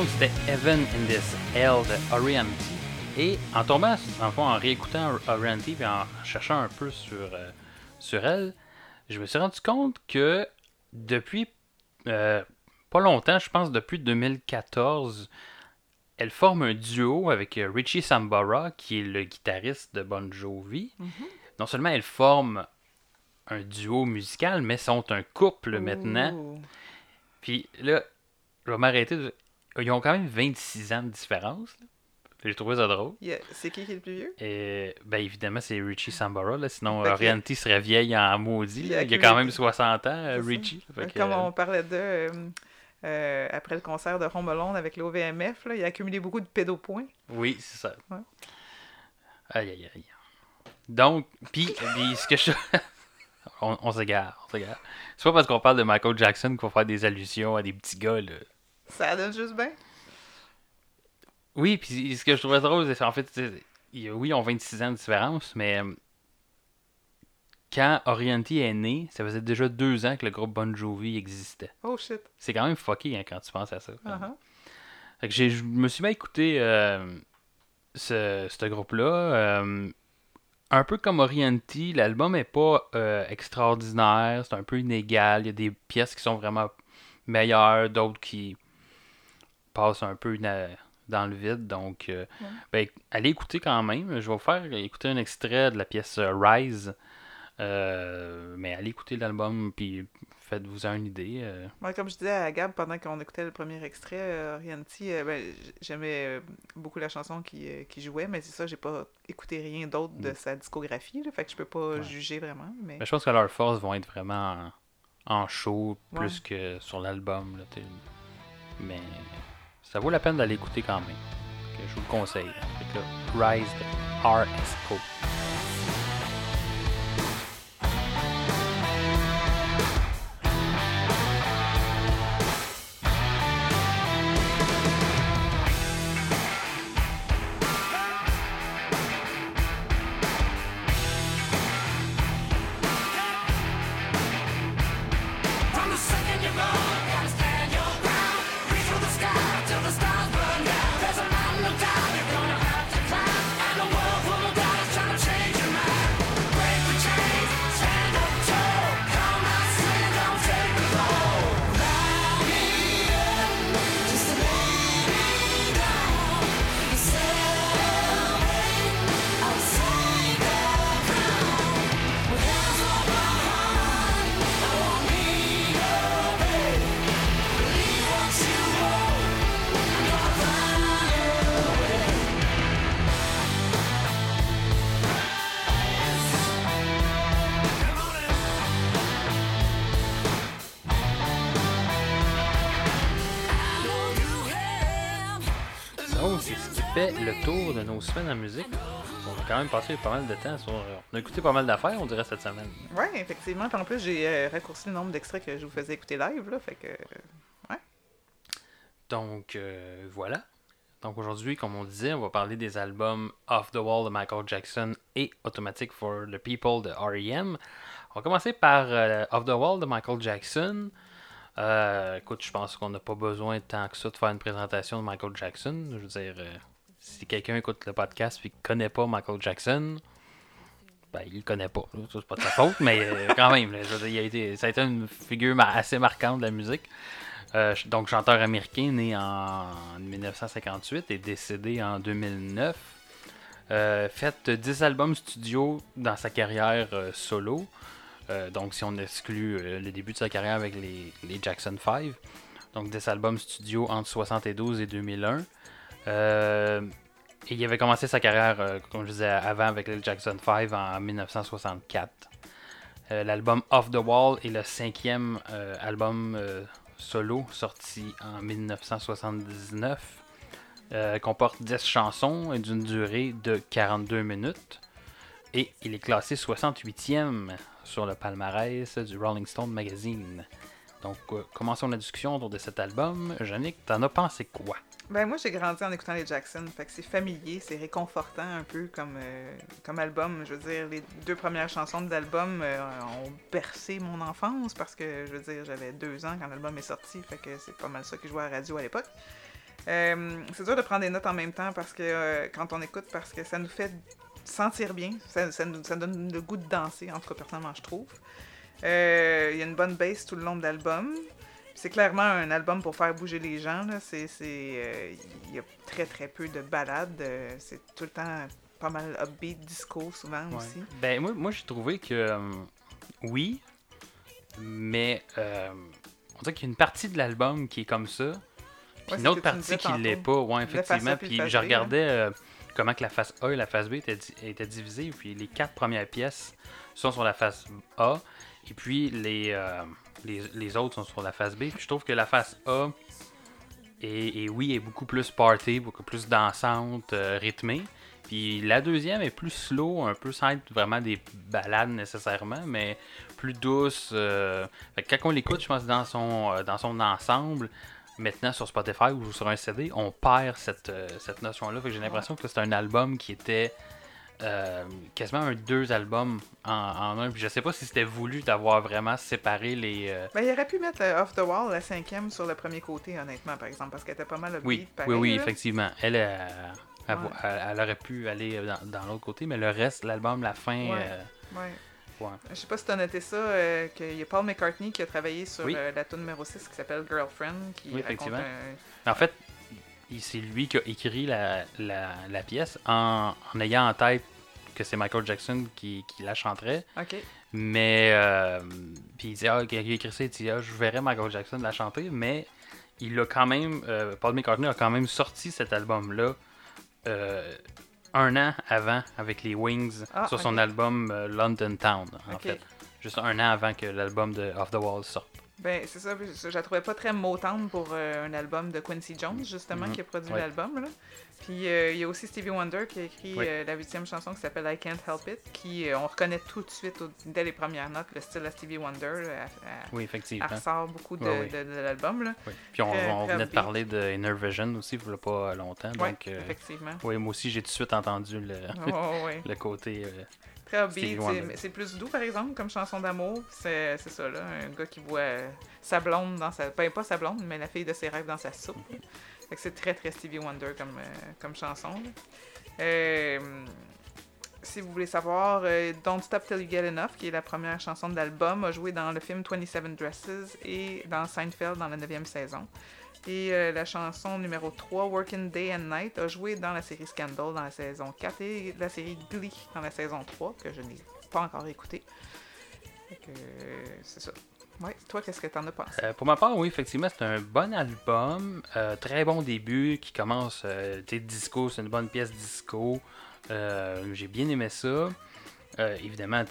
Donc, c'était Heaven in This Hell de Orianty. Et en tombant, en, fond, en réécoutant Orianty et en cherchant un peu sur, euh, sur elle, je me suis rendu compte que depuis euh, pas longtemps, je pense depuis 2014, elle forme un duo avec Richie Sambora, qui est le guitariste de Bon Jovi. Non seulement elle forme un duo musical, mais sont un couple maintenant. Puis là, je vais m'arrêter. Ils ont quand même 26 ans de différence. là. J'ai trouvé ça drôle. C'est qui qui est le plus vieux? Et ben évidemment, c'est Richie Sambora. Là, sinon, Orianty serait vieille en maudit. Il a Il, a accumulé- quand même 60 ans, euh. Richie. Comme euh, on parlait de euh, euh, après le concert de Home Alone avec l'OVMF, il a accumulé beaucoup de pédopoints. Oui, c'est ça. Ouais. Aïe, aïe, aïe. Donc, puis, ce que je. <laughs> on on s'égare, on s'égare. C'est pas parce qu'on parle de Michael Jackson qu'il faut faire des allusions à des petits gars, là. Ça donne juste bien? Oui, puis ce que je trouvais drôle, c'est en fait, oui, ils ont 26 ans de différence, mais euh, quand Orianty est né, ça faisait déjà deux ans que le groupe Bon Jovi existait. Oh shit. C'est quand même fucké hein, quand tu penses à ça. Uh-huh. Fait que je me suis mis à écouter euh, ce, ce groupe-là. euh, un peu comme Orianty, l'album est pas euh, extraordinaire, c'est un peu inégal. Il y a des pièces qui sont vraiment meilleures, d'autres qui passent un peu dans le vide. Donc, euh, ben, allez écouter quand même. Je vais vous faire écouter un extrait de la pièce euh, Rise. Euh, mais allez écouter l'album, puis faites-vous une idée. euh. Comme je disais à Gab pendant qu'on écoutait le premier extrait, euh, ben, j'aimais beaucoup la chanson qui, qui jouait, mais c'est ça, j'ai pas écouté rien d'autre de sa discographie, là, fait que je peux pas Mm. Ouais. juger vraiment. Mais... Mais je pense que leurs forces vont être vraiment en, en show Ouais. plus que sur l'album. Mais ça vaut la peine d'aller écouter quand même. Je vous le conseille. Que là, Rise RSO. Passé pas mal de temps sur. On a écouté pas mal d'affaires, on dirait, cette semaine. Ouais, effectivement. Puis en plus, j'ai euh, raccourci le nombre d'extraits que je vous faisais écouter live, là, fait que... Donc, euh, voilà. Donc, aujourd'hui, comme on disait, on va parler des albums Off the Wall de Michael Jackson et Automatic for the People de R.E.M. On va commencer par euh, Off the Wall de Michael Jackson. Euh, écoute, je pense qu'on n'a pas besoin tant que ça de faire une présentation de Michael Jackson. Je veux dire, euh, si quelqu'un écoute le podcast et ne connaît pas Michael Jackson, ben, il le connaît pas. c'est pas de sa faute, mais euh, quand même, il a été, ça a été une figure assez marquante de la musique. Euh, donc, chanteur américain né en 1958 et décédé en 2009. Euh, fait 10 albums studio dans sa carrière euh, solo. Donc, si on exclut le début de sa carrière avec les, les Jackson 5. Donc, 10 albums studio entre 72 et 2001. Euh, il avait commencé sa carrière, euh, comme je disais avant, avec les Jackson 5 en 1964. Euh, L'album Off the Wall est le cinquième album solo sorti en 1979. Euh, comporte 10 chansons et d'une durée de 42 minutes. Et il est classé 68e sur le palmarès du Rolling Stone Magazine. Donc, commençons la discussion autour de cet album. Yannick, t'en as pensé quoi? Ben moi j'ai grandi en écoutant les Jackson, fait que c'est familier, c'est réconfortant un peu comme, euh, comme album. Je veux dire, les deux premières chansons de l'album euh, ont bercé mon enfance parce que je veux dire j'avais deux ans quand l'album est sorti, fait que c'est pas mal ça qui jouait à la radio à l'époque. Euh, c'est dur de prendre des notes en même temps parce que quand on écoute, parce que ça nous fait sentir bien. Ça, nous donne le goût de danser, en tout cas, personnellement, je trouve. Il y a une bonne bass tout le long de l'album. C'est clairement un album pour faire bouger les gens. là. C'est, c'est, euh, Il y a très très peu de ballades. euh, c'est tout le temps pas mal upbeat, disco souvent Ouais. aussi. Ben, moi, moi j'ai trouvé que euh, oui, mais euh, on dirait qu'il y a une partie de l'album qui est comme ça, puis Ouais, une autre partie qui l'est pas. Ouais, effectivement. puis je B, regardais comment que la face A et la face B étaient, étaient divisées, puis les quatre premières pièces sont sur la face A, et puis les, euh, les, autres sont sur la face B. Je trouve que la face A est, est, oui, est beaucoup plus party, beaucoup plus dansante, euh, rythmée. Puis la deuxième est plus slow, un peu sans être vraiment des balades nécessairement, mais plus douce. euh, fait quand on l'écoute, je pense dans son, euh, dans son ensemble, maintenant sur Spotify ou sur un CD, on perd cette, cette notion-là. J'ai l'impression que c'est un album qui était euh, quasiment un deux albums en, en un. Puis je sais pas si c'était voulu d'avoir vraiment séparé les. euh, Ben, il aurait pu mettre euh, Off the Wall, la cinquième, sur le premier côté, honnêtement, par exemple, parce qu'elle était pas mal upbeat, Oui, pareil, oui, oui, là. effectivement. Elle, euh, elle, Ouais. elle- elle aurait pu aller dans, dans l'autre côté, mais le reste, l'album, la fin. Ouais. Ouais. ouais. Je sais pas si t'as noté ça, euh, qu'il y a Paul McCartney qui a travaillé sur Oui. euh, la tune numéro 6 qui s'appelle Girlfriend, qui Oui, raconte effectivement. un- En fait, c'est lui qui a écrit la, la, la pièce en, en ayant en tête que c'est Michael Jackson qui, qui la chanterait. Ok. Mais, euh, puis il dit, ah, il a écrit ça, il dit, ah, je verrais Michael Jackson la chanter, mais il a quand même, euh, Paul McCartney a quand même sorti cet album-là euh, un an avant avec les Wings Ah, sur son album euh, London Town, en fait. Juste un an avant que l'album de Off the Wall sorte. Ben, c'est ça, je la trouvais pas très motante pour euh, un album de Quincy Jones, justement, Mhm. qui a produit Ouais. l'album. Puis euh, il y a aussi Stevie Wonder qui a écrit Oui. euh, la huitième chanson qui s'appelle I Can't Help It, qui on reconnaît tout de suite au- dès les premières notes le style à Stevie Wonder. là, elle, elle- Oui, elle effectivement. ressort beaucoup de, oui. de- de l'album. Puis on, venait de parler de Inner Vision aussi, il n'y a pas longtemps. Donc, euh, effectivement. oui, moi aussi, j'ai tout de suite entendu le, <laughs> le côté. Très upbeat, Stevie c'est- plus doux par exemple comme chanson d'amour. C'est ça là, un gars qui voit euh, sa blonde dans sa. Ben, pas sa blonde, mais la fille de ses rêves dans sa soupe. là. Fait que c'est très très Stevie Wonder comme, euh, comme chanson. Euh, si vous voulez savoir, Don't Stop Till You Get Enough, qui est la première chanson de l'album, a joué dans le film 27 Dresses et dans Seinfeld dans la 9e saison. Et euh, la chanson numéro 3, Working Day and Night, a joué dans la série Scandal dans la saison 4 et la série Glee dans la saison 3, que je n'ai pas encore écouté. Fait que, euh, c'est ça. Ouais, toi, qu'est-ce que t'en as pensé? Euh, pour ma part, oui, effectivement, c'est un bon album. très bon début qui commence, tu disco, c'est une bonne pièce disco. J'ai bien aimé ça. Euh, évidemment,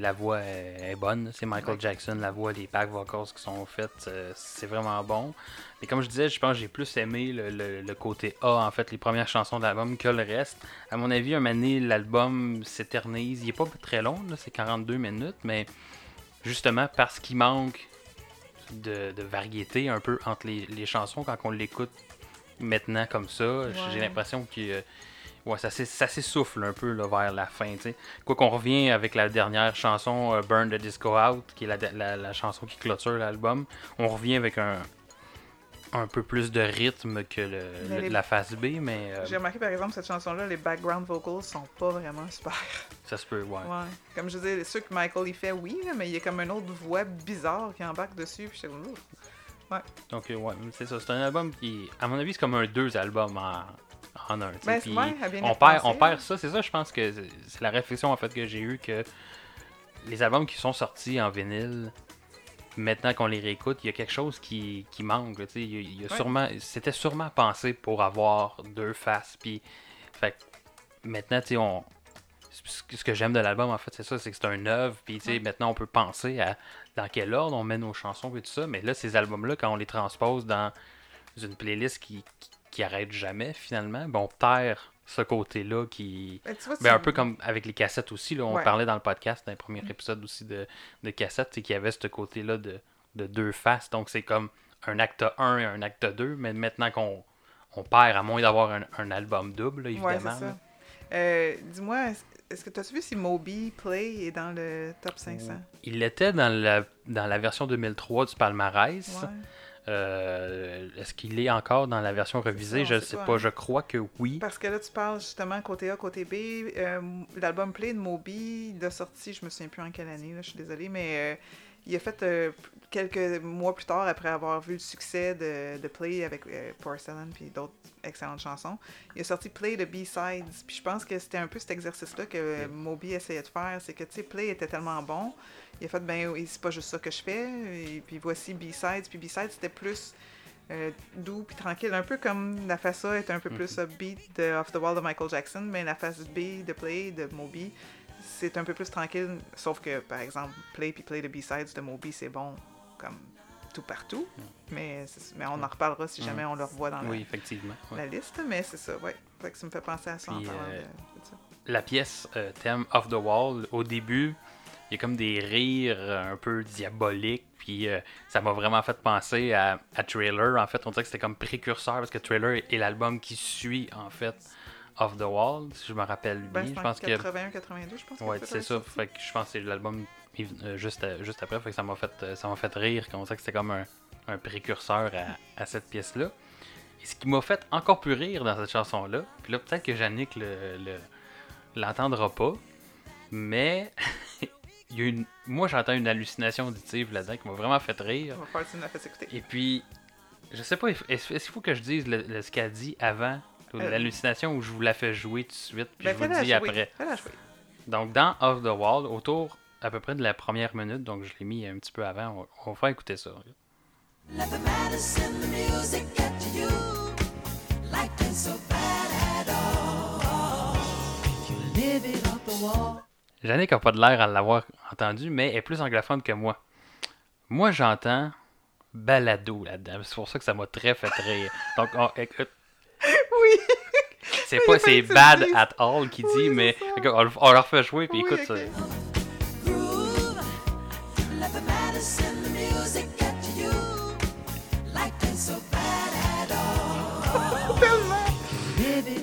la voix est, est bonne. C'est Michael Ouais. Jackson, la voix, les back vocals qui sont faites, euh, c'est vraiment bon. Mais comme je disais, je pense que j'ai plus aimé le, le- le côté A, en fait, les premières chansons de l'album que le reste. À mon avis, un donné, l'album s'éternise. Il est pas très long, c'est 42 minutes, mais justement parce qu'il manque de, de variété un peu entre les, les chansons quand on l'écoute maintenant comme ça. J'ai l'impression que euh, ouais, ça s'ess- ça s'essouffle un peu là, vers la fin. tu sais. Quoi qu'on revient avec la dernière chanson, euh, Burn the Disco Out, qui est la, la- la chanson qui clôture l'album, on revient avec un, un peu plus de rythme que le- Mais le- les- la phase B, mais euh, J'ai remarqué par exemple cette chanson-là, les background vocals sont pas vraiment super. ça se peut, ouais. Ouais. Comme je disais, ceux que Michael il fait, oui, mais il y a comme une autre voix bizarre qui embarque dessus. Puis comme, Ouh. Donc, euh, ouais, c'est ça. C'est un album qui, à mon avis, c'est comme un deux albums en, en un. Ben, puis ouais, on, perd, on perd là. ça. C'est ça, je pense que c'est- la réflexion en fait que j'ai eue que les albums qui sont sortis en vinyle, maintenant qu'on les réécoute, il y a quelque chose qui, qui manque. là, Il y a, il y a Ouais. sûrement, c'était sûrement pensé pour avoir deux faces. Puis, fait maintenant, on. Ce que- j'aime de l'album, en fait, c'est ça, c'est que c'est un œuvre. Puis, tu sais, Ouais. maintenant, on peut penser à dans quel ordre on met nos chansons et tout ça. Mais là, ces albums-là, quand on les transpose dans une playlist qui, qui, qui arrête jamais, finalement, ben, on perd ce côté-là qui. Ben, vois, Ben, un peu comme avec les cassettes aussi, là, on Ouais. parlait dans le podcast, dans le premier épisode aussi de, de cassettes, c'est qu'il y avait ce côté-là de, de deux faces. Donc c'est comme un acte 1 et un acte 2, mais maintenant qu'on on perd, à moins d'avoir un, un album double, là, évidemment. Euh, Dis-moi, est-ce- que tu as vu si Moby Play est dans le top 500? Il était dans la, dans la version 2003 du palmarès. Ouais. Euh, Est-ce qu'il est encore dans la version revisée? on Je ne sais pas, pas. Je crois que oui. Parce que là, tu parles justement côté A, côté B. Euh, L'album Play de Moby, de sortie, je me souviens plus en quelle année, là, je suis désolée, mais euh, il a fait euh, quelques mois plus tard, après avoir vu le succès de, de Play avec euh, Porcelain puis d'autres excellentes chansons, il a sorti Play de B-Sides. Puis je pense que c'était un peu cet exercice-là que Moby essayait de faire. C'est que, tu sais, Play était tellement bon. Il a fait, ben c'est pas juste ça que je fais. Et puis voici B-Sides. Puis B-Sides, c'était plus euh, doux puis tranquille, un peu comme la face A est un peu plus upbeat de Off the Wall de Michael Jackson, mais la face B de Play de Moby, c'est un peu plus tranquille, sauf que par exemple Play puis Play de B-Sides de Moby, c'est bon comme tout partout, mais, mais on en reparlera si jamais on le revoit dans la, Oui, effectivement. ouais. la liste, mais c'est ça, ouais. Fait que ça me fait penser à ça en Puis, parlant euh, de, de ça. La pièce euh, thème Off the Wall, au début, il y a comme des rires euh, un peu diaboliques. Puis euh, ça m'a vraiment fait penser à, à Trailer. En fait, on dirait que c'était comme précurseur parce que Trailer est l'album qui suit en fait Off the Wall, si je me rappelle bien. Ben, je en pense que 81-82, je pense. Ouais, c'est ça. être Fait que je pense que c'est l'album euh, juste, à- juste après. Fait que ça m'a fait, euh, ça m'a fait rire. Qu'on sait que c'était comme un, un précurseur à, à cette pièce-là. Et ce qui m'a fait encore plus rire dans cette chanson-là, puis là, peut-être que Yannick le, le- l'entendra pas, mais <laughs> il y a une, moi j'entends une hallucination auditive là-dedans qui m'a vraiment fait rire. On va faire tu fait écouter. Et puis, je sais pas, est-ce qu'il faut que je dise le- le- ce qu'elle dit avant Euh. L'hallucination ou je vous la fais jouer tout de suite, puis Ben, je vous dis jouer, après. Donc, dans Off the Wall, autour à peu près de la première minute, donc je l'ai mis un petit peu avant, on, on va faire écouter ça. Let the medicine, the music get to you. Life ain't so bad at all. You live it off the wall. Yannick a pas de l'air à l'avoir entendu, mais elle est plus anglophone que moi. Moi, j'entends balado là-dedans. C'est pour ça que ça m'a très fait rire. Donc, on, écoute! C'est pas c'est bad at all qui dit, mais on, le- on leur fait jouer, puis Oui, écoute ok. ça. <laughs>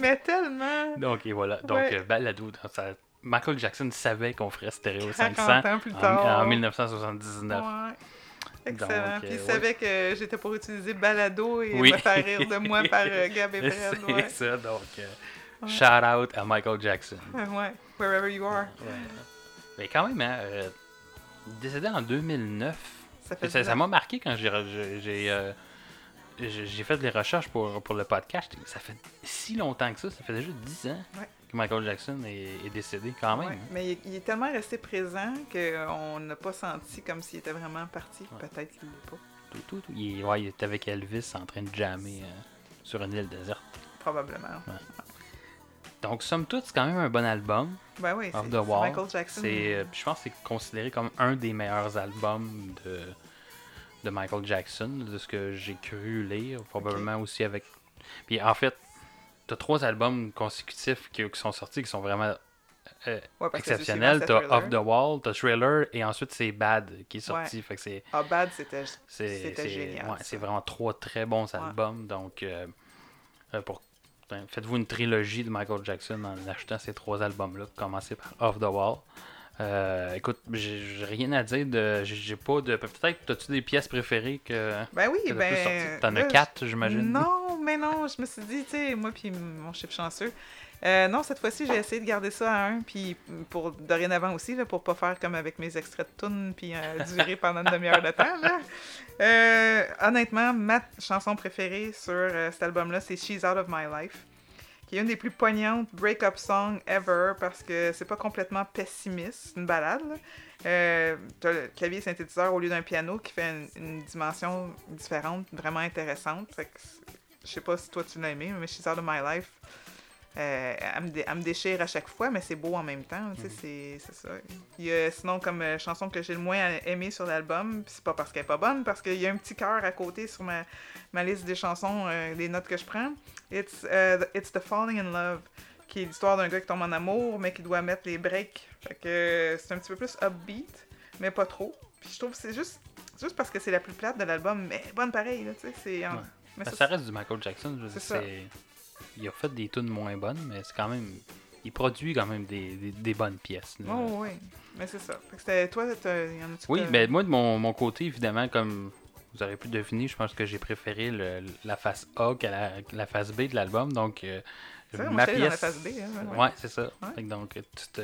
Mais tellement! Donc, et voilà. Donc, Ouais. euh, balado. Michael Jackson savait qu'on ferait Stéréo 500 50 ans plus en- tard. en, 1979. Ouais. Excellent. Donc, Puis euh, il ouais. savait que j'étais pour utiliser balado et Oui. me faire rire de moi par euh, <laughs> Gab et Fred. C'est Ouais. ça, donc. euh, Shout out à Michael Jackson. Ouais. Wherever you are. Mais quand même, hein, euh, décédé en 2009. Ça m'a marqué quand j'ai euh, fait des recherches pour, pour le podcast. Ça fait si longtemps que ça, ça fait déjà 10 ans Ouais. Que Michael Jackson est, est décédé quand même. Ouais. hein. Mais il, il est tellement resté présent qu'on n'a pas senti comme s'il était vraiment parti. Peut-être qu'il l'est pas. Tout, tout, tout. Il, ouais, il est avec Elvis en train de jammer euh, sur une île déserte. Probablement. Donc, somme toute, c'est quand même un bon album. Ben oui, c'est. Michael Jackson. Euh, je pense que c'est considéré comme un des meilleurs albums de, de Michael Jackson, de ce que j'ai cru lire, probablement aussi avec. Puis en fait, t'as trois albums consécutifs qui, qui sont sortis qui sont vraiment euh, Ouais, exceptionnels. T'as Off the Wall, t'as Thriller, et ensuite c'est Bad qui est sorti. Fait que c'est Ah, Bad, c'était génial. ouais, c'est vraiment trois très bons albums. Donc, euh, euh, pour ben, faites-vous une trilogie de Michael Jackson en achetant ces trois albums-là. Commencez par Off the Wall. Euh, écoute, j'ai rien à dire de. J'ai pas de. Peut-être, as-tu des pièces préférées que. Ben oui, que ben. T'en as quatre, j'imagine. Non, non, je me suis dit, tu sais, moi puis mon chef chanceux. euh, non, cette fois-ci, j'ai essayé de garder ça à un, puis pour dorénavant aussi, là, pour pas faire comme avec mes extraits de tunes, puis euh, durer pendant une demi-heure de temps. Euh, honnêtement, ma chanson préférée sur cet album-là, c'est She's Out of My Life, qui est une des plus poignantes break-up songs ever, parce que c'est pas complètement pessimiste, c'est une balade. t'as le clavier synthétiseur au lieu d'un piano qui fait une, dimension différente, vraiment intéressante. Fait que je sais pas si toi tu l'as aimé, mais She's Out of My Life, euh, elle, me dé- elle me déchire à chaque fois, mais c'est beau en même temps. sais, c'est- ça. Il y a sinon comme euh, chanson que j'ai le moins aimée sur l'album, c'est pas parce qu'elle est pas bonne, parce qu'il y a un petit cœur à côté sur ma, ma liste des chansons, euh, des notes que je prends. It's, euh, the- It's the Falling in Love qui est l'histoire d'un gars qui tombe en amour, mais qui doit mettre les breaks. Fait que euh, c'est un petit peu plus upbeat, mais pas trop. Puis je trouve que c'est juste, juste parce que c'est la plus plate de l'album, mais bonne pareil, là, tu sais. C'est, en- Ouais. Mais Ben, ça, ça reste du Michael Jackson. je ça. Il a fait des tunes moins bonnes, mais c'est quand même. Il produit quand même des, des- des bonnes pièces. là. Oh, oui, mais c'est ça. Fait que c'était- toi, t'as- y en que Oui, mais moi, de mon, mon côté, évidemment, comme vous aurez pu deviner, je pense que j'ai préféré le- la face A que la, la face B de l'album. Donc, euh, ma allé dans la pièce. phase B. Hein, ouais, c'est ça. Ouais. Donc, tu te,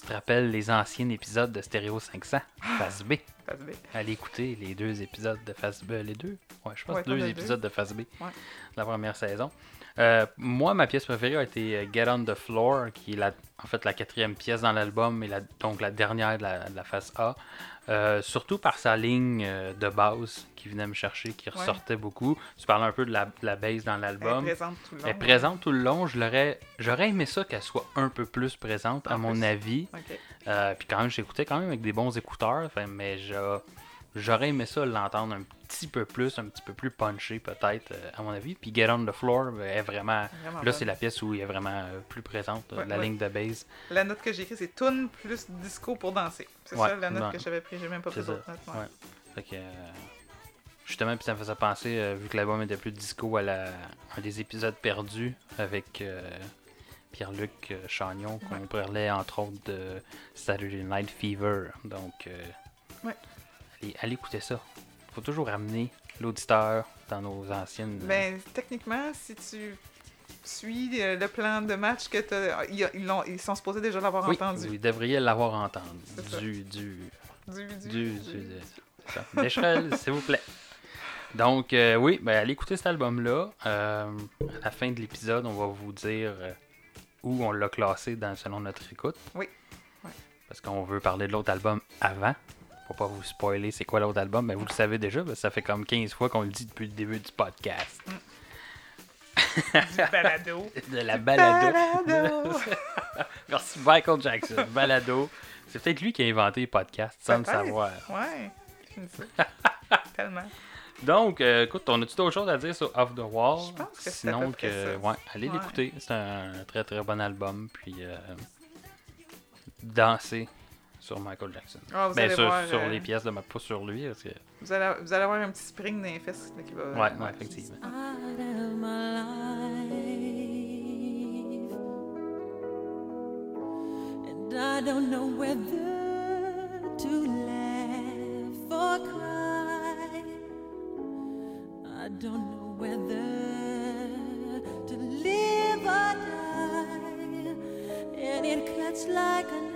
tu te rappelles les anciens épisodes de Stéréo 500, face B. Phase B. Allez écouter les deux épisodes de face B. Les deux? Ouais, je pense Ouais, deux épisodes de face B Ouais. de la première saison. Euh, moi, ma pièce préférée a été euh, Get on the Floor, qui est la, en fait la quatrième pièce dans l'album et la, donc la dernière de la, de la face A. Euh, surtout par sa ligne de base qui venait me chercher, qui ressortait beaucoup. Tu parlais un peu de la, de bass dans Elle est l'album. présente tout le long. Elle est présente tout le long. Je l'aurais, j'aurais aimé ça qu'elle soit un peu plus présente, à En mon plus. avis. Euh, puis quand même, j'écoutais quand même avec des bons écouteurs. mais je- j'aurais aimé ça l'entendre un petit peu plus, un petit peu plus punché peut-être, euh, à mon avis. Puis Get on the Floor euh, est vraiment. Vraiment Là, c'est la pièce où il est vraiment euh, plus présente, Ouais, la ouais. ligne de base. La note que j'ai écrite, c'est tune plus disco pour danser. C'est Ouais, ça la note que j'avais pris. J'ai même pas pris d'autres notes. Fait que, euh, justement, puis ça me faisait penser, vu que l'album était plus disco, à la, un des épisodes perdus avec Pierre-Luc Chagnon, qu'on parlait entre autres de Saturday Night Fever. Donc, euh, Ouais. Allez, allez écouter ça. faut toujours amener l'auditeur dans nos anciennes. Ben, techniquement, si tu suis euh, le plan de match que t'as- ils, ils, ils sont supposés déjà l'avoir oui, entendu. vous devriez l'avoir entendu. Du, du, Du, du, du, du-. D'échelle, <laughs> s'il vous plaît. Donc, euh, oui, ben, allez écouter cet album-là. Euh, à la fin de l'épisode, on va vous dire euh, où on l'a classé dans, selon notre écoute. Oui. Ouais. Parce qu'on veut parler de l'autre album avant. Pour pas vous spoiler c'est quoi l'autre album, mais vous le savez déjà, ça fait comme 15 fois qu'on le dit depuis le début du podcast. <laughs> du balado. De la balado. Balado. <laughs> Merci Michael Jackson. Balado. C'est peut-être lui qui a inventé les podcasts sans le savoir. Ouais. <laughs> Tellement. Donc, euh, écoute, on a-tu d'autres choses à dire sur Off the Wall? Je pense que Sinon, que, ouais, allez Ouais. l'écouter. C'est un très très bon album. Puis, euh, danser sur Michael Jackson. Ah, vous Ben, allez sur, voir, sur euh, les pièces de ma pas sur lui. Parce que... Vous allez, vous allez avoir un petit spring dans les fesses là, qui va. Ouais, ouais, effectivement. I don't know whether to laugh or cry. I don't know whether to live or die. And it cuts like a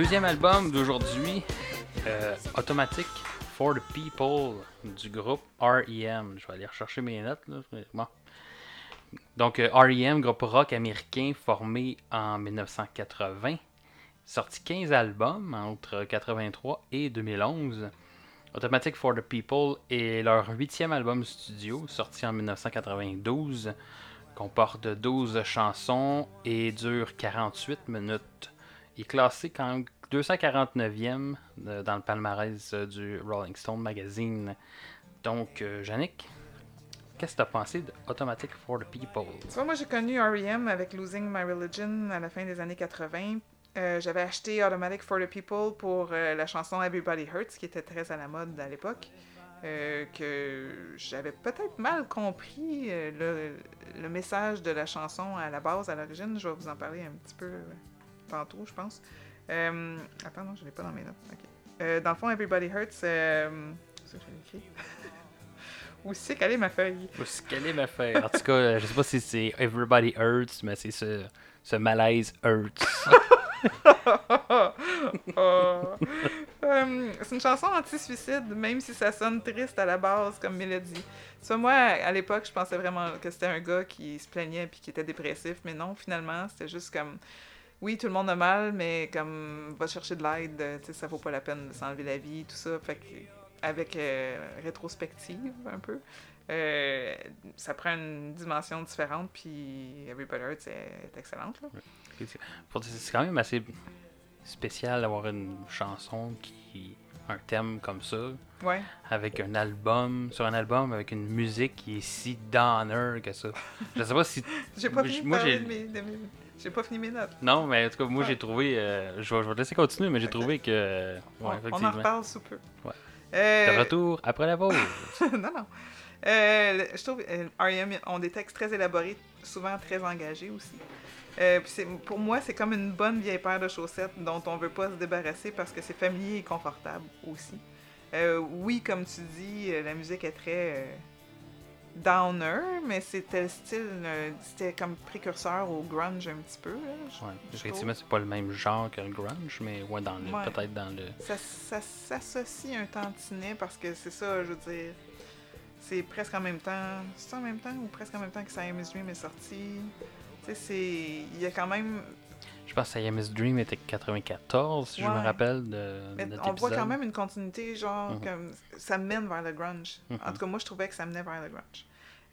Deuxième album d'aujourd'hui, euh, Automatic for the People du groupe REM. Je vais aller rechercher mes notes. Donc, euh, REM, groupe rock américain formé en 1980. Sorti 15 albums entre 83 et 2011. Automatic for the People est leur huitième album studio, sorti en 1992. Comporte 12 chansons et dure 48 minutes. Il est classé quand même 249e euh, dans le palmarès euh, du Rolling Stone Magazine. Donc, euh, Yannick, qu'est-ce que tu as pensé de Automatic for the People? Tu moi, j'ai connu R.E.M. avec Losing My Religion à la fin des années 80. Euh, J'avais acheté Automatic for the People pour la chanson Everybody Hurts, qui était très à la mode à l'époque. que j'avais peut-être mal compris le, message de la chanson à la base, à l'origine. Je vais vous en parler un petit peu tantôt, je pense. Euh, attends, non, je l'ai pas dans mes notes. Ok. Euh, dans le fond, Everybody Hurts, euh, c'est ça que j'ai écrit. <laughs> Où c'est qu'elle est ma feuille? Où est-ce qu'elle est ma feuille? En tout cas, je sais pas si c'est Everybody Hurts, mais c'est ce, ce malaise Hurts. <laughs> Oh. Euh, c'est une chanson anti-suicide, même si ça sonne triste à la base comme mélodie. Tu vois, moi, à l'époque, je pensais vraiment que c'était un gars qui se plaignait puis qui était dépressif, mais non, finalement, c'était juste comme. Oui, tout le monde a mal, mais comme va chercher de l'aide, euh, tu sais, ça vaut pas la peine de s'enlever la vie, tout ça. Fait que, avec euh, rétrospective un peu, euh, ça prend une dimension différente, puis Everybody Hurts est, excellente. Là. C'est quand même assez spécial d'avoir une chanson qui un thème comme ça, Ouais. avec un album, sur un album avec une musique qui est si downer que ça. Je sais pas si. <laughs> J'ai pas de moi, j'ai- de mes- J'ai pas fini mes notes. Non, mais en tout cas, moi j'ai trouvé. euh, je, vais, je vais te laisser continuer, mais j'ai trouvé que. euh, ouais, On- on, en effectivement. reparle sous peu. Ouais. Euh, De retour après la pause. <laughs> non, non. Euh, le- je trouve euh, R.E.M. ont des textes très élaborés, souvent très engagés aussi. Euh, puis c'est- pour moi, c'est comme une bonne vieille paire de chaussettes dont on veut pas se débarrasser parce que c'est familier et confortable aussi. Euh, oui, comme tu dis, euh, la musique est très euh, downer, mais c'était le style, euh, c'était comme précurseur au grunge un petit peu. là, Ouais, effectivement, c'est pas le même genre que le grunge, mais ouais, dans le, Ouais. peut-être dans le. ça, ça s'associe un tantinet parce que c'est ça, je veux dire. C'est presque en même temps. C'est en même temps ou presque en même temps que Siamese Dream est sorti. Tu sais, c'est. Il y a quand même. Je pense que Siamese Dream était 94, si je me rappelle de, mais de notre on voit quand même une continuité, genre, Mhm. comme. Ça mène vers le grunge. En Mhm. tout cas, moi, je trouvais que ça menait vers le grunge.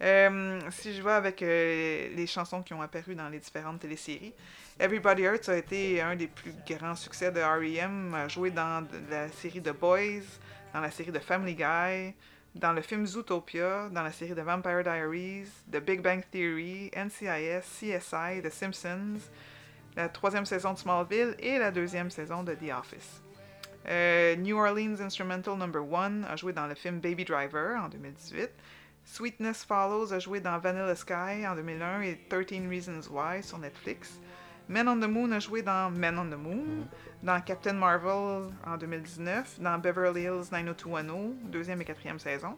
Euh, si je vais avec euh, les chansons qui ont apparu dans les différentes téléséries, Everybody Hurts a été un des plus grands succès de R.E.M., a joué dans la série The Boys, dans la série de Family Guy, dans le film Zootopia, dans la série de Vampire Diaries, The Big Bang Theory, NCIS, CSI, The Simpsons, la troisième saison de Smallville et la deuxième saison de The Office. Euh, New Orleans Instrumental Number 1 a joué dans le film Baby Driver en 2018. Sweetness Follows a joué dans Vanilla Sky en 2001 et 13 Reasons Why sur Netflix. Men on the Moon a joué dans Men on the Moon, dans Captain Marvel en 2019, dans Beverly Hills 90210, deuxième et quatrième saison.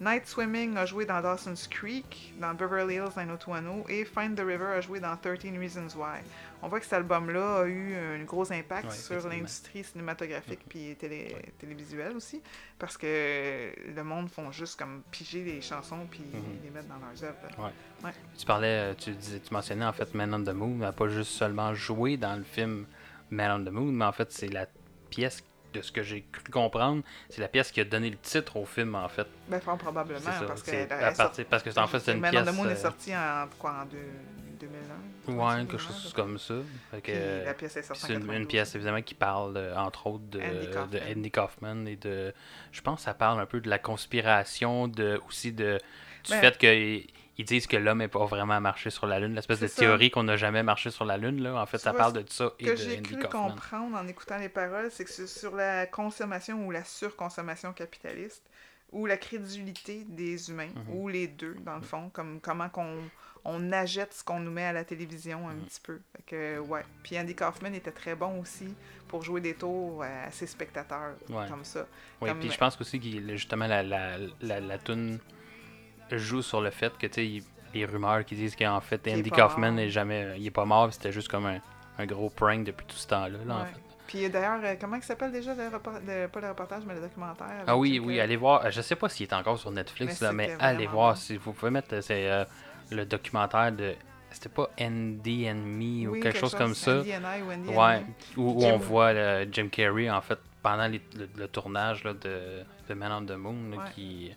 Night Swimming a joué dans Dawson's Creek, dans Beverly Hills 90210, et Find the River a joué dans 13 Reasons Why. On voit que cet album-là a eu un gros impact Ouais, sur l'industrie cinématographique puis télé, télévisuelle aussi, parce que le monde font juste comme piger les chansons puis Mhm. les mettre dans leurs œuvres. Tu parlais, euh, tu, disais, tu mentionnais en fait Man on the Moon, elle n'a pas juste seulement joué dans le film Man on the Moon, mais en fait c'est la pièce, de ce que j'ai cru comprendre, c'est la pièce qui a donné le titre au film en fait. Ben, probablement, ça, parce que à partir- parce que en fait c'est une Man pièce. on the Moon est euh, sorti en quoi en deux- 2001 Ouais, 2001, quelque chose comme ça. Fait que, la pièce est sortie en c'est une, une 92. pièce évidemment qui parle entre autres de Andy de Kaufman. Andy Kaufman et de je pense que ça parle un peu de la conspiration de aussi de du Ben- fait qu'ils ils disent que l'homme n'est pas vraiment marché sur la lune l'espèce de ça. théorie qu'on n'a jamais marché sur la lune là en fait Tu ça vois, parle de ça et que de j'ai cru Kaufman comprendre en écoutant les paroles, c'est que c'est sur la consommation ou la surconsommation capitaliste ou la crédulité des humains, Mhm. ou les deux, dans le fond, comme comment qu'on on achète ce qu'on nous met à la télévision un Mhm. petit peu. Fait que, ouais. Puis Andy Kaufman était très bon aussi pour jouer des tours à ses spectateurs, Ouais. comme ça. Oui, Comme- puis je pense aussi que justement la, la, la, la toune joue sur le fait que tu sais, il- les rumeurs qui disent qu'en fait Andy Kaufman n'est jamais il est pas mort, c'était juste comme un, un gros prank depuis tout ce temps-là là, en fait. Puis d'ailleurs, euh, comment il s'appelle déjà le, pas le reportage, mais le documentaire? Ah oui, oui, allez voir. euh, Je sais pas s'il est encore sur Netflix, Mais là, mais allez voir. bon. Si vous pouvez mettre, euh, c'est euh, le documentaire de. C'était pas ND and Me ou Oui, quelque, chose, comme ça. Andy and I ou Andy and Ouais, où, on voit euh, Jim Carrey en fait pendant les- le, le tournage là, de, de Man on the Moon là, Ouais. qui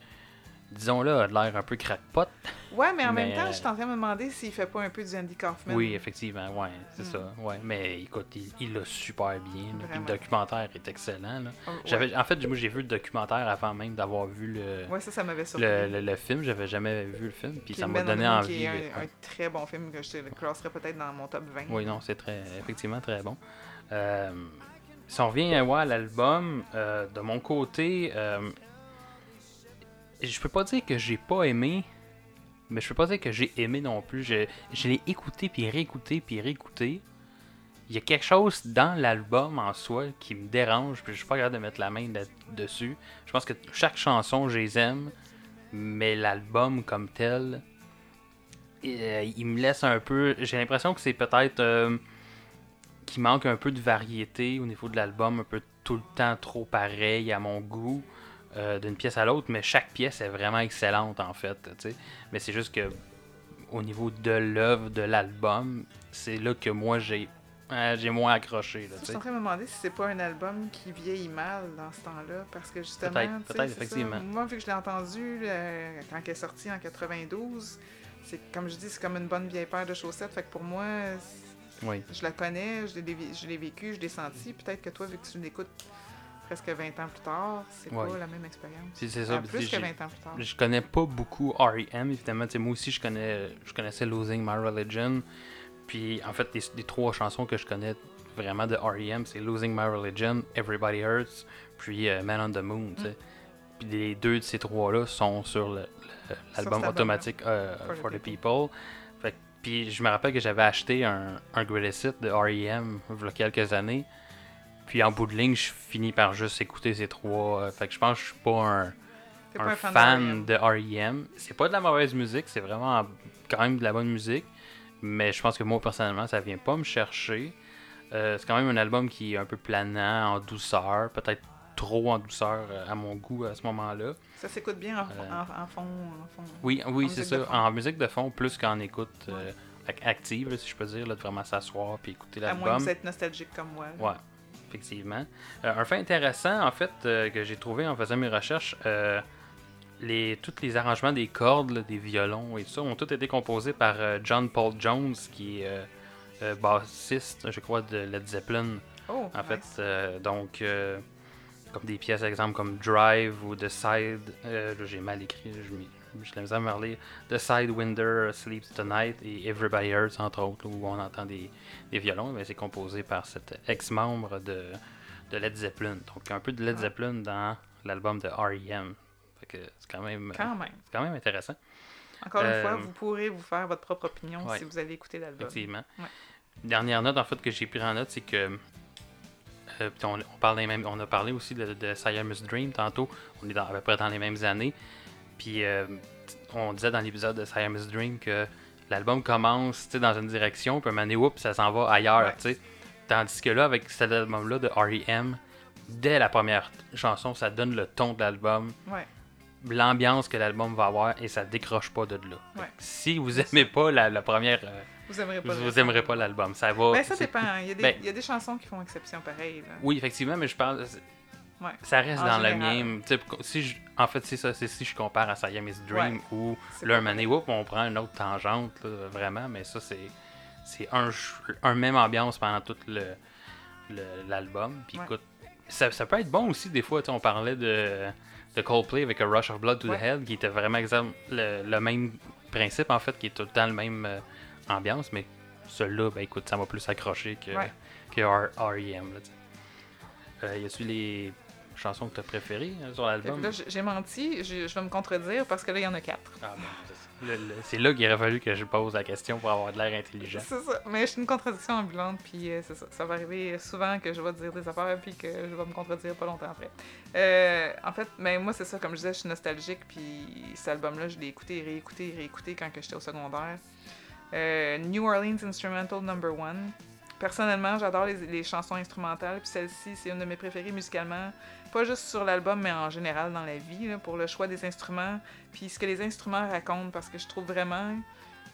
disons-le, a de l'air un peu crackpot. Ouais, mais en Mais, même temps, euh, je suis en train de me demander s'il fait pas un peu du Andy Kaufman. Oui, effectivement, ouais, c'est Mm. ça. Ouais, mais écoute, il, l'a super bien. là. Le documentaire est excellent. là. Oh, ouais. J'avais, en fait, moi, j'ai vu le documentaire avant même d'avoir vu le, Ouais, ça, ça m'avait surpris. le, le- le film. J'avais jamais vu le film, puis Puis ça m'a donné envie. qui est un, un très bon film que je te classerais peut-être dans mon top 20. Oui, non, c'est très, effectivement très bon. Euh, si on revient à l'album, euh, de mon côté, euh, je peux pas dire que j'ai pas aimé, mais je peux pas dire que j'ai aimé non plus. Je, l'ai écouté, puis réécouté, puis réécouté. Il y a quelque chose dans l'album en soi qui me dérange, puis je suis pas capable de mettre la main dessus. Je pense que chaque chanson, je les aime, mais l'album comme tel, euh, il me laisse un peu. J'ai l'impression que c'est peut-être euh, qu'il manque un peu de variété au niveau de l'album, un peu tout le temps trop pareil à mon goût euh, d'une pièce à l'autre, mais chaque pièce est vraiment excellente en fait. Mais c'est juste que au niveau de l'œuvre de l'album, c'est là que moi j'ai euh, j'ai moins accroché. Là, Je suis en train de me demander si c'est pas un album qui vieillit mal dans ce temps-là, parce que justement, Peut-être, ça. effectivement. Moi, vu que je l'ai entendu euh, quand elle est sortie en 92, c'est comme je dis, c'est comme une bonne vieille paire de chaussettes. Fait que pour moi, Oui. je la connais, je l'ai, je l'ai vécu, je l'ai senti. Peut-être que toi, vu que tu l'écoutes presque 20 ans plus tard, c'est Ouais. pas la même expérience. C'est ça. Ah, plus que j'ai- 20 ans plus tard. Je connais pas beaucoup R.E.M. évidemment. Moi aussi, je connais, je connaissais Losing My Religion. Puis, en fait, les, les trois chansons que je connais vraiment de R.E.M., c'est Losing My Religion, Everybody Hurts, puis euh, Man on the Moon. sais. Puis les deux de ces trois-là sont sur l'album automatique euh, For the For the People. Fait puis je me rappelle que j'avais acheté un, un greatest hit de R.E.M. il y a quelques années. Puis en bout de ligne, je finis par juste écouter ces trois. euh, fait que je pense que je suis pas un T'es un, pas un fan, fan de R.E.M. C'est pas de la mauvaise musique, c'est vraiment quand même de la bonne musique. Mais je pense que moi, personnellement, ça vient pas me chercher. Euh, c'est quand même un album qui est un peu planant, en douceur, peut-être trop en douceur euh, à mon goût à ce moment-là. Ça s'écoute bien en, Euh, en- en fond. En fond. Oui, oui, c'est ça. En musique de fond, plus qu'en écoute euh, ac- active, si je peux dire, là, de vraiment s'asseoir puis écouter à moins que l'album. vous êtes nostalgique comme moi. Ouais, effectivement. Euh, un fait intéressant, en fait, euh, que j'ai trouvé en faisant mes recherches, euh, les, tous les arrangements des cordes, là, des violons et tout ça, ont tous été composés par John Paul Jones, qui est bassiste, je crois, de Led Zeppelin. Oh, En fait, nice. euh, donc, euh, comme des pièces, par exemple, comme Drive ou The Side, euh, j'ai mal écrit, je m'y- je l'ai mis à me relire. The Sidewinder Sleeps Tonight et Everybody Hurts, entre autres, où on entend des, des violons, mais c'est composé par cet ex-membre de, de Led Zeppelin. Donc, un peu de Led Ah. Zeppelin dans l'album de R.E.M. Fait que c'est quand même, Quand même. c'est quand même intéressant. Encore une Euh, fois, vous pourrez vous faire votre propre opinion ouais. si vous allez écouter l'album. Effectivement. Ouais. Dernière note en fait que j'ai pris en note, c'est que euh, on, on parle des mêmes, on a parlé aussi de, de Siamese Dream tantôt. On est dans, à peu près dans les mêmes années. Puis euh, on disait dans l'épisode de Siamese Dream que l'album commence dans une direction, puis un moment donné, oups, ça s'en va ailleurs. Ouais. tu sais. Tandis que là, avec cet album-là de R.E.M., dès la première chanson, ça donne le ton de l'album Ouais. l'ambiance que l'album va avoir et ça décroche pas de là. Ouais. Si vous aimez pas la, la première, euh, Vous aimerez pas le vous reste. aimerez pas l'album. Ça va. Ben, ça dépend. Il y, a des, Ben- il y a des chansons qui font exception pareil. Là. Oui, effectivement, mais je parle. Ouais. Ça reste En dans le même. sais, Si je- en fait, c'est ça. C'est si je compare à Siamese Dream Ouais. où C'est là, un on prend une autre tangente, là, vraiment, mais ça, c'est. C'est un, un même ambiance pendant tout le l'album. Puis Ouais. écoute, ça, ça peut être bon aussi, des fois. On parlait de, de Coldplay avec A Rush of Blood to Ouais. the Head, qui était vraiment exemple, le, le même principe, en fait, qui est tout le temps le même euh, ambiance, mais celui-là, ben écoute, ça m'a plus accroché que, Ouais. que R.E.M. là. Euh, y a-tu les chansons que tu as préférées euh, sur l'album? Là, j'ai menti, je, je vais me contredire parce que là, il y en a quatre. Ah, bon, c'est là qu'il aurait fallu que je pose la question pour avoir de l'air intelligent. C'est ça. Mais je suis une contradiction ambulante, puis euh, c'est ça. Ça va arriver souvent que je vais dire des affaires, puis que je vais me contredire pas longtemps après. Euh, en fait, mais moi, c'est ça, comme je disais, je suis nostalgique, puis cet album-là, je l'ai écouté, réécouté, réécouté quand j'étais au secondaire. Euh, New Orleans Instrumental Number One. Personnellement, j'adore les, les chansons instrumentales, puis celle-ci, c'est une de mes préférées musicalement. Pas juste sur l'album, mais en général dans la vie, pour le choix des instruments, puis ce que les instruments racontent, parce que je trouve vraiment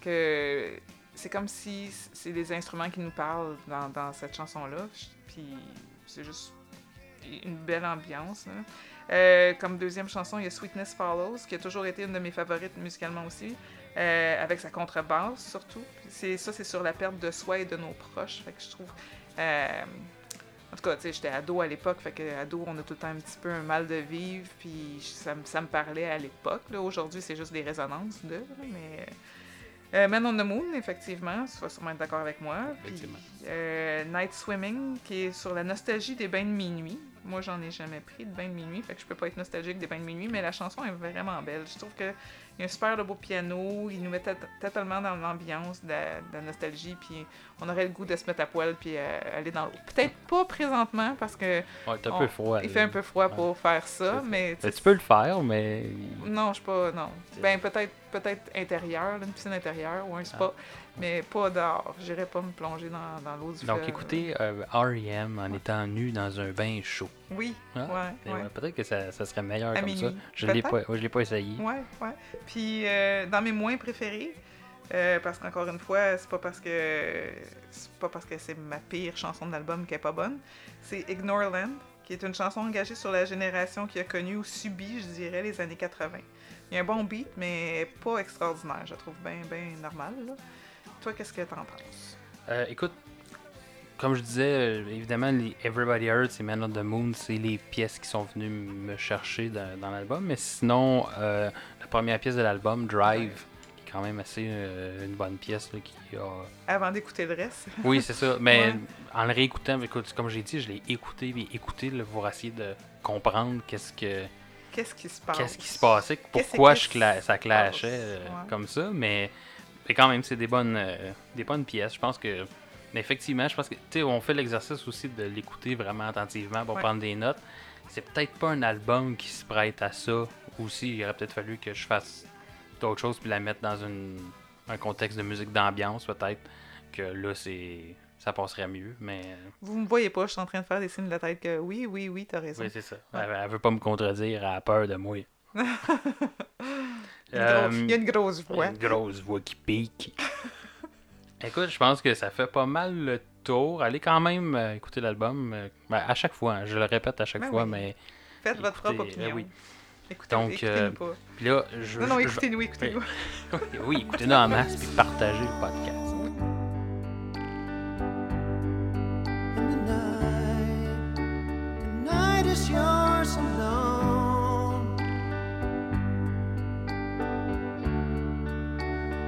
que c'est comme si c'est des instruments qui nous parlent dans, cette chanson-là, puis c'est juste une belle ambiance. Euh, comme deuxième chanson, il y a Sweetness Follows, qui a toujours été une de mes favorites musicalement aussi, euh, avec sa contrebasse surtout. Ça, c'est sur la perte de soi et de nos proches. Fait que je trouve. euh, en tout cas, tu sais, j'étais ado à l'époque, fait que ado, on a tout le temps un petit peu un mal de vivre, puis ça, me- ça me parlait à l'époque. Aujourd'hui, c'est juste des résonances de, mais... Euh, Man on the Moon, effectivement, tu vas sûrement être d'accord avec moi. Puis, Effectivement. euh, Night Swimming, qui est sur la nostalgie des bains de minuit. Moi, j'en ai jamais pris de bains de minuit, fait que je peux pas être nostalgique des bains de minuit, mais la chanson est vraiment belle. Je trouve qu'il y a un super de beau piano, il nous met tot- totalement dans l'ambiance de, la- de la nostalgie, puis on aurait le goût de se mettre à poil puis euh, aller dans l'eau. Peut-être pas présentement, parce que Ouais, un on- peu froid. il fait un peu froid Ouais. pour faire ça, mais... tu Ben, sais, tu peux le faire, mais. non, je suis pas. Non. Ben, peut-être peut-être intérieur, une piscine intérieure ou un spa, mais pas dehors. J'irai pas me plonger dans, dans l'eau du Donc, fleuve. écoutez euh, R.E.M. en étant nu dans un bain chaud. Oui, Ah, ouais, Et ouais. Peut-être que ça, ça serait meilleur À comme ça. Je l'ai pas, je l'ai pas essayé. Ouais, ouais. Puis, euh, dans mes moins préférés, euh, parce qu'encore une fois, c'est pas parce que c'est pas parce que c'est ma pire chanson de l'album qui est pas bonne, c'est Ignoreland, qui est une chanson engagée sur la génération qui a connu ou subi, je dirais, les années 80. Il y a un bon beat, mais pas extraordinaire. Je la trouve bien, bien normal. là. Toi, qu'est-ce que t'en penses? Euh, écoute, comme je disais, euh, évidemment, les Everybody Hurts et Man on the Moon, c'est les pièces qui sont venues me chercher dans, dans l'album. Mais sinon, euh, la première pièce de l'album, Drive, qui est quand même assez euh, une bonne pièce, là, qui a... Avant d'écouter le reste. <laughs> Oui, c'est ça. Mais Ouais. en le réécoutant, écoute, comme j'ai dit, je l'ai écouté et écouté là, pour essayer de comprendre qu'est-ce que Qu'est-ce qui se passe? qu'est-ce qui se passait, pourquoi je cla- ça clashait euh, Ouais. comme ça, mais, mais quand même, c'est des bonnes, des bonnes pièces. Je pense que, mais effectivement, je pense que, tu sais, on fait l'exercice aussi de l'écouter vraiment attentivement pour Ouais. prendre des notes. C'est peut-être pas un album qui se prête à ça aussi. Il aurait peut-être fallu que je fasse d'autres choses puis la mettre dans une, un contexte de musique d'ambiance, peut-être, que là, c'est ça passerait mieux, mais euh, Vous me voyez pas, je suis en train de faire des signes de la tête que oui, oui, oui, t'as raison. oui, c'est ça. Elle, elle veut pas me contredire, elle a peur de moi. <laughs> Il y a une Euh, il y a une grosse voix. Une grosse voix qui pique. <laughs> Écoute, je pense que ça fait pas mal le tour. Allez quand même euh, écouter l'album. euh, ben, à chaque fois, hein, je le répète à chaque Ben fois, oui. mais. Faites votre écoutez, propre opinion. euh, oui. Écoutez, Donc, écoutez-nous euh, pas. Puis là, je. Non, non, écoutez-nous, écoutez-nous. oui, <laughs> oui, écoutez-nous en masse puis partagez le podcast. Is yours alone.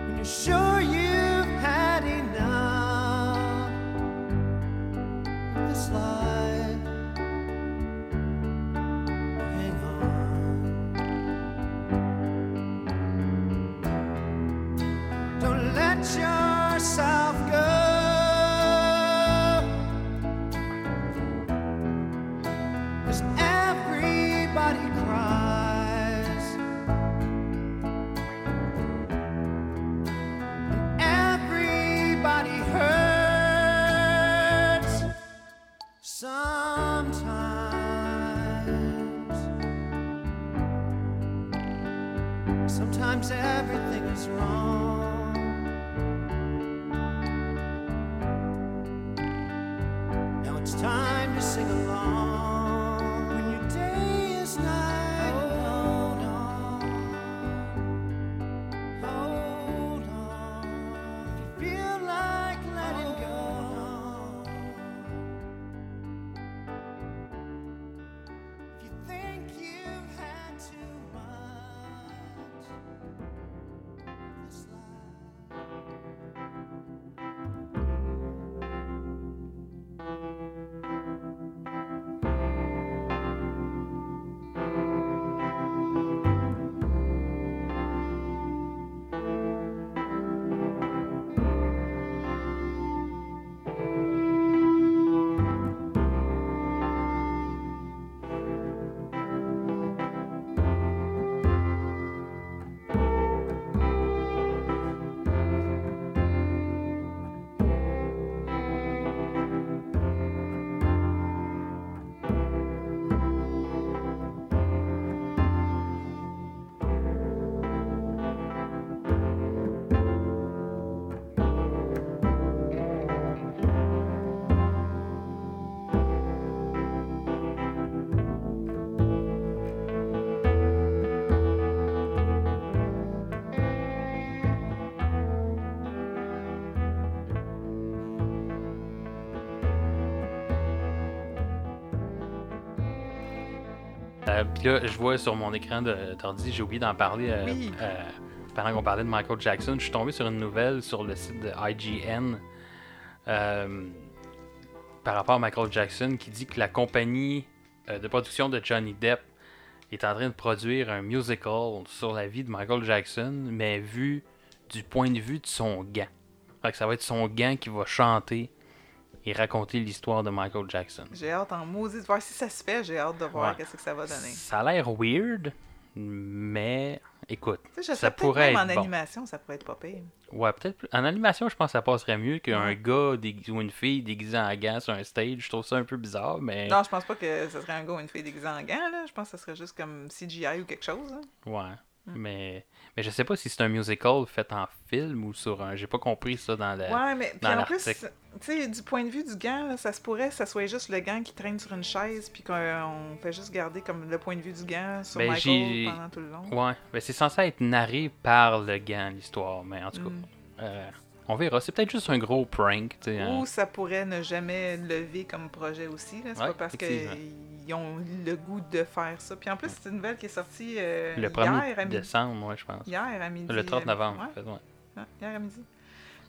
When you're sure you've Euh, Puis là, je vois sur mon écran de d'ordi, j'ai oublié d'en parler euh, Oui. euh, pendant qu'on parlait de Michael Jackson. Je suis tombé sur une nouvelle sur le site de IGN par rapport à Michael Jackson qui dit que la compagnie de production de Johnny Depp est en train de produire un musical sur la vie de Michael Jackson, mais vu du point de vue de son gant. Ça va être son gant qui va chanter et raconter l'histoire de Michael Jackson. J'ai hâte en maudit de voir si ça se fait. J'ai hâte de voir Ouais. qu'est-ce que ça va donner. Ça a l'air weird, mais écoute, je ça pourrait même être en bon. animation, ça pourrait être pas pire. Ouais, peut-être plus- en animation, je pense que ça passerait mieux qu'un gars ou une fille déguisée en gant sur un stage. Je trouve ça un peu bizarre, mais Non, je pense pas que ce serait un gars ou une fille déguisée en gants, là. Je pense que ce serait juste comme CGI ou quelque chose. ouais. Mm. Mais mais je sais pas si c'est un musical fait en film ou sur un. J'ai pas compris ça dans la. Ouais, mais puis dans en plus, tu sais, du point de vue du gant, là, ça se pourrait que ça soit juste le gant qui traîne sur une chaise, puis qu'on on fait juste garder comme le point de vue du gant sur Ben, Michael pendant tout le long. Ouais, mais c'est censé être narré par le gant l'histoire, mais en tout cas, Mm. euh, on verra. C'est peut-être juste un gros prank, hein. Ou ça pourrait ne jamais lever comme projet aussi. C'est Ouais, pas parce qu'ils ont le goût de faire ça. Puis en plus, c'est une nouvelle qui est sortie euh, Le 1er hier à midi. décembre, ouais, je pense. Hier à midi. Le 30 à- novembre, ouais. en fait, hier à midi.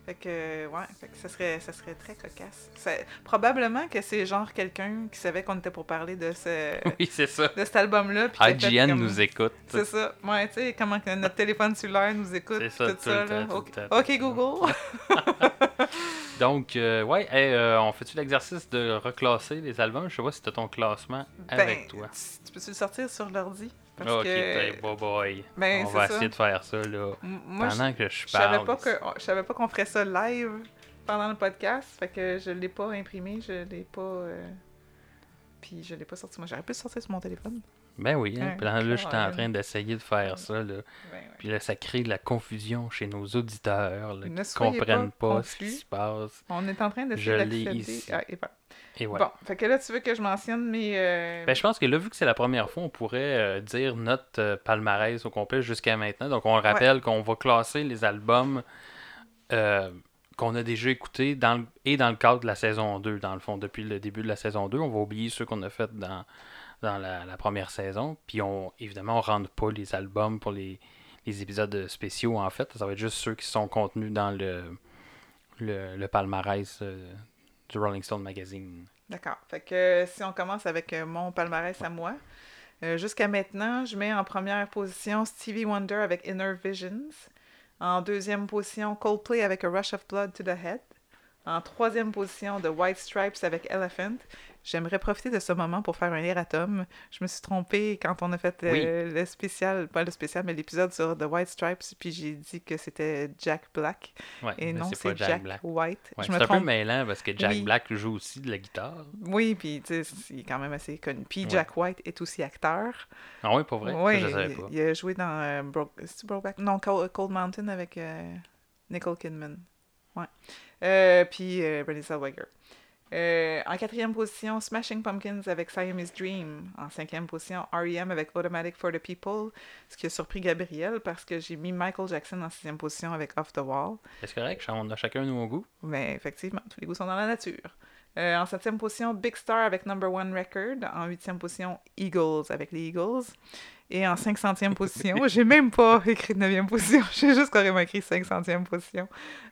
Fait que, ouais, fait que ça serait, ça serait très cocasse. Ça- probablement que c'est genre quelqu'un qui savait qu'on était pour parler de, ce, <laughs> Oui, c'est ça. de cet album-là. IGN comme- nous écoute. C'est ça. Ouais, tu sais, comment notre téléphone cellulaire nous écoute. C'est ça, tout tout ça, là. temps, tout OK, Google. <laughs> Donc, euh, ouais, hey, euh, on fait-tu l'exercice de reclasser les albums? Je sais pas si t'as ton classement avec Ben, toi. Tu, tu peux-tu le sortir sur l'ordi? Parce ok, que. bye bye. Ben, on va ça. pas de faire ça, là. Moi, je, Pendant que je je savais parle. pas que je savais pas qu'on ferait ça live pendant le podcast, fait que je l'ai pas imprimé, je l'ai pas euh, puis je l'ai pas sorti moi, j'aurais pu le sortir sur mon téléphone. Ben oui, hein. Puis là, là, j'étais en train d'essayer de faire ça, là. Ben, ouais. Puis là, ça crée de la confusion chez nos auditeurs, là, Ne qui soyez comprennent pas pas, ce qui se passe. On est en train Je d'accéder. ici. Ah, et voilà. Et ouais. Bon, fait que là tu veux que je mentionne mes euh, Ben, je pense que là, vu que c'est la première fois, on pourrait euh, dire notre euh, palmarès au complet jusqu'à maintenant. Donc, on rappelle qu'on va classer les albums qu'on a déjà écoutés dans le- et dans le cadre de la saison 2, dans le fond, depuis le début de la saison 2. On va oublier ceux qu'on a fait dans, dans la, première saison. Puis, on, évidemment, on ne rentre pas les albums pour les, épisodes spéciaux, en fait. Ça va être juste ceux qui sont contenus dans le, le, palmarès euh, du Rolling Stone Magazine. D'accord. Fait que euh, si on commence avec euh, mon palmarès à moi, jusqu'à maintenant, je mets en première position Stevie Wonder avec Inner Visions. En deuxième position, Coldplay avec A Rush of Blood to the Head. En troisième position, The White Stripes avec Elephant. J'aimerais profiter de ce moment pour faire un erratum. Je me suis trompée quand on a fait euh, le spécial, pas le spécial, mais l'épisode sur The White Stripes, puis j'ai dit que c'était Jack Black. Ouais, Et non, c'est Jack, Jack Black. White. Ouais, c'est un peu trompe mêlant parce que Jack Oui. Black joue aussi de la guitare. Oui, puis tu sais, il est quand même assez connu. Puis Ouais. Jack White est aussi acteur. Ah oui, pour vrai? Oui, je savais il, pas. il a joué dans euh, Bro- Brokeback? Non, Cold, Cold Mountain avec euh, Nicole Kidman. Ouais. Euh, puis euh, Renée Zellweger. Euh, en quatrième position, Smashing Pumpkins avec Siamese Dream. En cinquième position, R.E.M. avec Automatic for the People. Ce qui a surpris Gabriel parce que j'ai mis Michael Jackson en sixième position avec Off the Wall. Est-ce correct? On a chacun nos goûts. Mais effectivement, tous les goûts sont dans la nature. Euh, en septième position, Big Star avec Number One Record. En huitième position, Eagles avec les Eagles. Et en 500e position, j'ai même pas <laughs> écrit 9e position, <laughs> j'ai juste carrément écrit 500e position.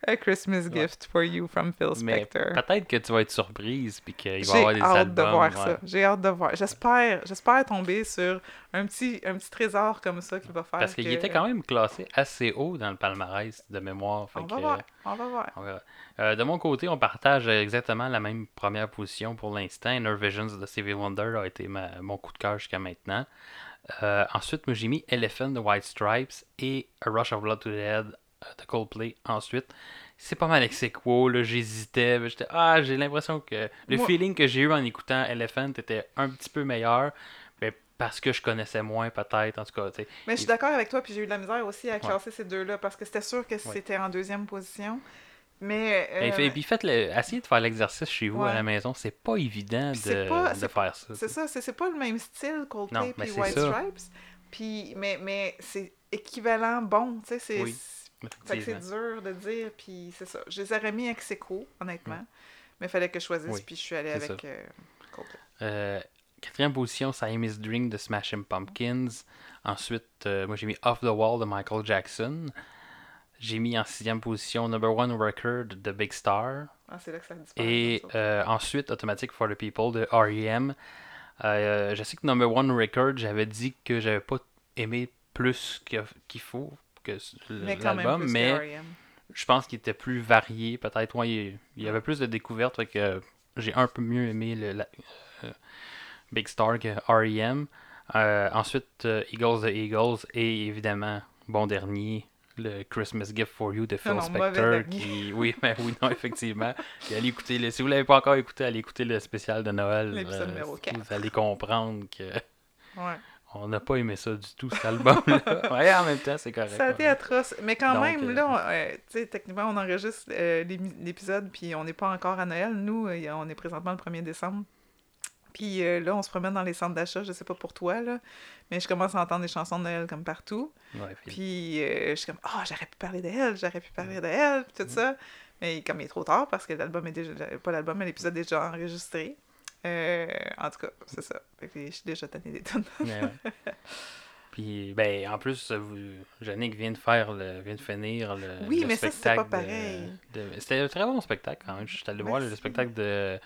A Christmas Gift for You from Phil Spector. peut-être que tu vas être surprise puis qu'il va y J'ai avoir des hâte albums. de voir ouais. ça. J'ai hâte de voir. J'espère, j'espère tomber sur un petit, un petit trésor comme ça qui va faire Parce qu'il que- était quand même classé assez haut dans le palmarès de mémoire. On va voir, on va voir. on. Euh, de mon côté, on partage exactement la même première position pour l'instant. Inner Visions de Stevie Wonder a été ma- mon coup de cœur jusqu'à maintenant. Euh, ensuite, moi j'ai mis Elephant de White Stripes et A Rush of Blood to the Head euh, de Coldplay. Ensuite, c'est pas mal ex là, j'hésitais. j'étais, Ah, j'ai l'impression que le Moi- feeling que j'ai eu en écoutant Elephant était un petit peu meilleur. Mais parce que je connaissais moins, peut-être. En tout cas, tu sais. Mais je suis d'accord avec toi, puis j'ai eu de la misère aussi à classer ces deux-là parce que c'était sûr que c'était en deuxième position. Mais. euh, Et, fait- puis faites le, essayez de faire l'exercice chez vous à la maison. C'est pas évident de, pas- de faire ça. C'est ça, c'est pas le même style Coldplay c'est White ça. Stripes. Puis, mais, mais c'est équivalent bon, tu sais, c'est... Oui, dur de dire, puis c'est ça. Je les aurais mis ex aequo, honnêtement. Mais il fallait que je choisisse, Oui, puis je suis allée avec euh, Coldplay. Euh, quatrième position, Siamese Drink de Smashing Pumpkins. Ensuite, euh, moi j'ai mis Off the Wall de Michael Jackson. J'ai mis en sixième position Number One Record de Big Star. Ah, c'est là que ça disparaît. Et euh, ensuite, Automatic for the People de R.E.M. Euh, je sais que Number One Record, j'avais dit que j'avais pas aimé plus qu'il faut que mais l'album, plus que mais je pense qu'il était plus varié. Peut-être, ouais, il, y avait plus de découvertes, fait que j'ai un peu mieux aimé le, la- euh, Big Star que R.E.M. Ensuite, Eagles the Eagles et évidemment, bon dernier, le Christmas Gift for You de Phil non, Spector. Qui... Oui, mais <laughs> oui, non, effectivement. Puis allez écouter le... Si vous l'avez pas encore écouté, allez écouter le spécial de Noël. euh, L'épisode numéro quatre. Vous allez comprendre que Ouais. on n'a pas aimé ça du tout, cet album-là. <laughs> ouais, en même temps, c'est correct. Ça a été atroce. Mais quand Donc, même, euh, là, on- euh, tu sais, techniquement, on enregistre euh, l'épisode, puis on n'est pas encore à Noël. Nous, euh, on est présentement le 1er décembre. Puis euh, là, on se promène dans les centres d'achat, je sais pas pour toi, là, mais je commence à entendre des chansons de Noël comme partout. Ouais. Puis euh, je suis comme, ah, j'aurais pu parler d'elle, j'aurais pu parler d'elle, puis tout ça. Mais comme il est trop tard, parce que l'album est déjà, pas l'album, mais l'épisode est déjà enregistré. Euh, en tout cas, c'est ça. Je suis déjà tannée des tonnes. <laughs> Ouais. Puis, ben, en plus, Yannick vient de faire le, vient de finir le, Oui, le mais ça, c'était spectacle pas de- pareil. de- C'était un très bon spectacle quand même. Je suis allé voir le spectacle de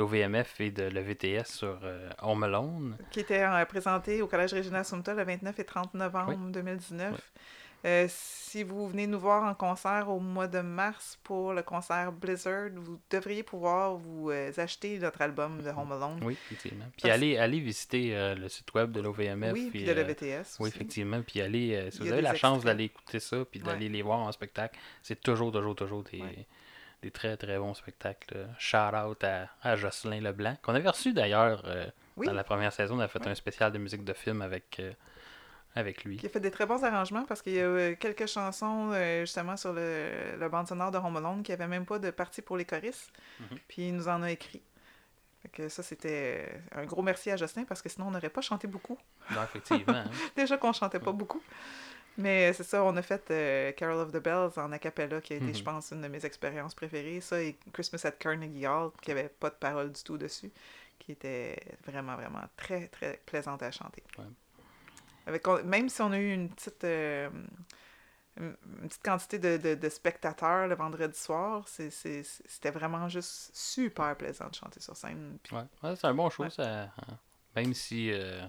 l'OVMF et de l'EVTS sur euh, Home Alone. qui était euh, présenté au Collège régional Sumta le 29 et 30 novembre 2019. Euh, si vous venez nous voir en concert au mois de mars pour le concert Blizzard, vous devriez pouvoir vous euh, acheter notre album de Home Alone. Oui, effectivement. Puis Parce- allez, allez visiter euh, le site web de l'OVMF. Oui, puis de l'EVTS. Oui, effectivement. Puis allez, si vous avez la chance d'aller écouter ça, puis d'aller Ouais. les voir en spectacle, c'est toujours, toujours, toujours des, Ouais. Des très, très bons spectacles. Shout out à, à Jocelyn Leblanc, qu'on avait reçu d'ailleurs euh, Oui. dans la première saison. On a fait un spécial de musique de film avec, euh, avec lui. Qui a fait des très bons arrangements parce qu'il y a euh, quelques chansons euh, justement sur le, le bande sonore de Home Alone qui avait même pas de partie pour les choristes. Mhm. Puis il nous en a écrit. Fait que ça, c'était un gros merci à Justin parce que sinon on n'aurait pas chanté beaucoup. Non, effectivement. hein. <laughs> Déjà qu'on chantait pas beaucoup. Mais c'est ça, on a fait euh, Carol of the Bells en a cappella, qui a été, Mhm. je pense, une de mes expériences préférées. Ça et Christmas at Carnegie Hall, qui avait pas de parole du tout dessus, qui était vraiment, vraiment très, très plaisante à chanter. Ouais. Avec, on- même si on a eu une petite, euh, une petite quantité de, de- de spectateurs le vendredi soir, c'était vraiment juste super plaisant de chanter sur scène. Puis- Ouais, Ouais, c'est un bon show, Ouais. ça. hein. Même si euh,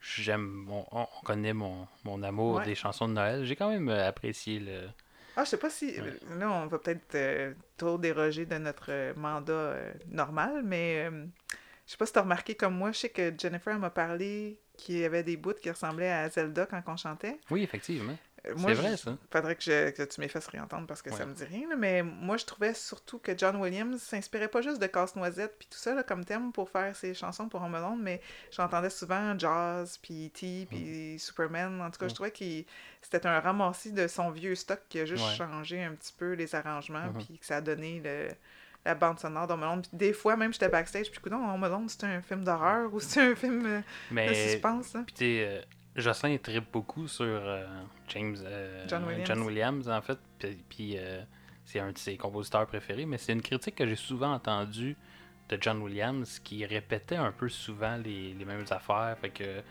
j'aime, on, on connaît mon, mon amour Ouais. des chansons de Noël, j'ai quand même euh, apprécié le. Ah, je sais pas si. Ouais. Là, on va peut-être euh, trop déroger de notre euh, mandat euh, normal, mais euh, je sais pas si t'as remarqué comme moi, je sais que Jennifer m'a parlé qu'il y avait des bouts qui ressemblaient à Zelda quand on chantait. Oui, effectivement. Euh, C'est moi, vrai, je- ça. Faudrait que, je- que tu m'y fasses réentendre parce que ça me dit rien, là, mais moi je trouvais surtout que John Williams s'inspirait pas juste de Casse-Noisette puis tout ça là, comme thème pour faire ses chansons pour Home Alone, mais j'entendais souvent jazz, puis E.T., puis Superman. En tout cas, je Mm. trouvais que c'était un ramassis de son vieux stock qui a juste Ouais. changé un petit peu les arrangements, Mhm. puis que ça a donné le, la bande sonore d'Home Alone. Puis des fois, même, j'étais backstage, puis non, Home Alone, c'est un film d'horreur ou c'est un film euh, de Mais. suspense. hein. Puis euh, Jocelyn tripe beaucoup sur euh, James euh, John Williams. Williams, en fait. Puis, puis, euh, c'est un de ses compositeurs préférés. Mais c'est une critique que j'ai souvent entendue de John Williams qui répétait un peu souvent les, les mêmes affaires. Fait que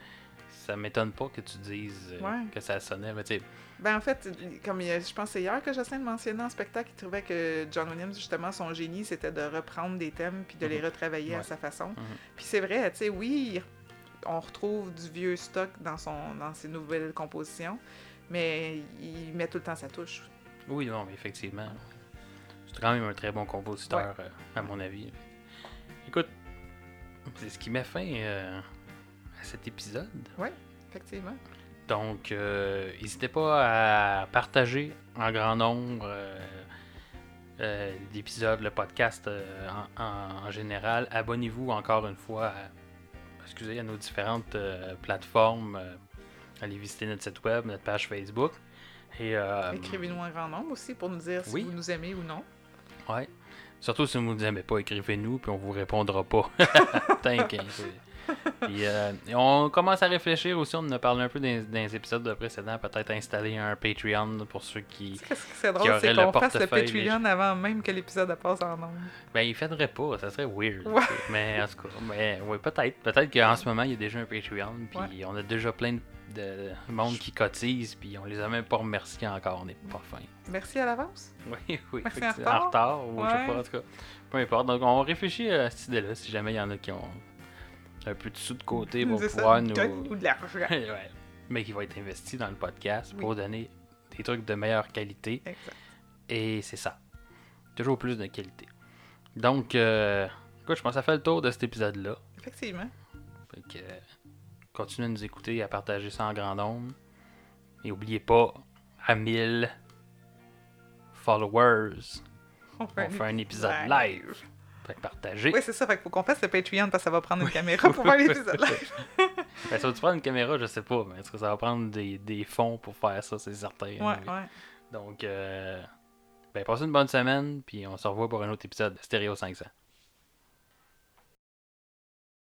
ça m'étonne pas que tu dises Ouais. que ça sonnait. Mais Ben en fait, comme il je pense que c'est hier que Justin mentionnait en spectacle, il trouvait que John Williams, justement, son génie, c'était de reprendre des thèmes puis de les Mhm. retravailler à sa façon. Mhm. Puis c'est vrai, tu sais, oui, il- on retrouve du vieux stock dans, son, dans ses nouvelles compositions, mais il met tout le temps sa touche. oui, non, mais effectivement. C'est quand même un très bon compositeur, euh, à mon avis. Écoute, c'est ce qui met fin euh, à cet épisode. Effectivement. Donc, euh, n'hésitez pas à partager en grand nombre l'épisode, le podcast en, en- en général. Abonnez-vous encore une fois à, excusez, à nos différentes euh, plateformes. euh, allez visiter notre site web, notre page Facebook. Et, euh, Écrivez-nous en grand nombre aussi pour nous dire si oui. vous nous aimez ou non. Ouais. Surtout si vous ne nous aimez pas, écrivez-nous, puis on vous répondra pas. <laughs> T'inquiète. <laughs> Puis, euh, on commence à réfléchir aussi, on en a parlé un peu dans, dans les épisodes précédents, peut-être installer un Patreon pour ceux qui... C'est drôle, c'est qu'on fasse le Patreon avant même que l'épisode passe en ondes. Ben, il faudrait pas, ça serait weird. Ouais. Mais en tout cas, mais, oui, peut-être. Peut-être qu'en ce moment, il y a déjà un Patreon, puis Ouais. on a déjà plein de, de monde qui cotise, puis on les a même pas remerciés encore, on n'est pas fin. Merci à l'avance. <laughs> Oui, oui. Merci en retard. en retard, ou je sais pas, en tout cas. Peu importe. Donc, on réfléchit à cette idée-là, si jamais il y en a qui ont un peu de sous de côté <laughs> pour ça, pouvoir nous. Donne-nous de l'argent. <laughs> Ouais. Mais qui va être investi dans le podcast Oui. pour donner des trucs de meilleure qualité. Exact. Et c'est ça. Toujours plus de qualité. Donc, euh, écoute, je pense que ça fait le tour de cet épisode-là. Effectivement. Fait que, euh, continuez à nous écouter et à partager ça en grand nombre. Et n'oubliez pas, à 1000 followers, On fait, on fait un épisode live. live. Partagez. Oui, c'est ça. Fait qu'il faut qu'on fasse le Patreon parce que ça va prendre une caméra pour faire l'épisode live. <laughs> Ben, ça va-tu prendre une caméra, je sais pas, mais est-ce que ça va prendre des, des fonds pour faire ça, c'est certain. Ouais, Oui. ouais. Donc, euh, ben, passez une bonne semaine, puis on se revoit pour un autre épisode de Stéréo 500.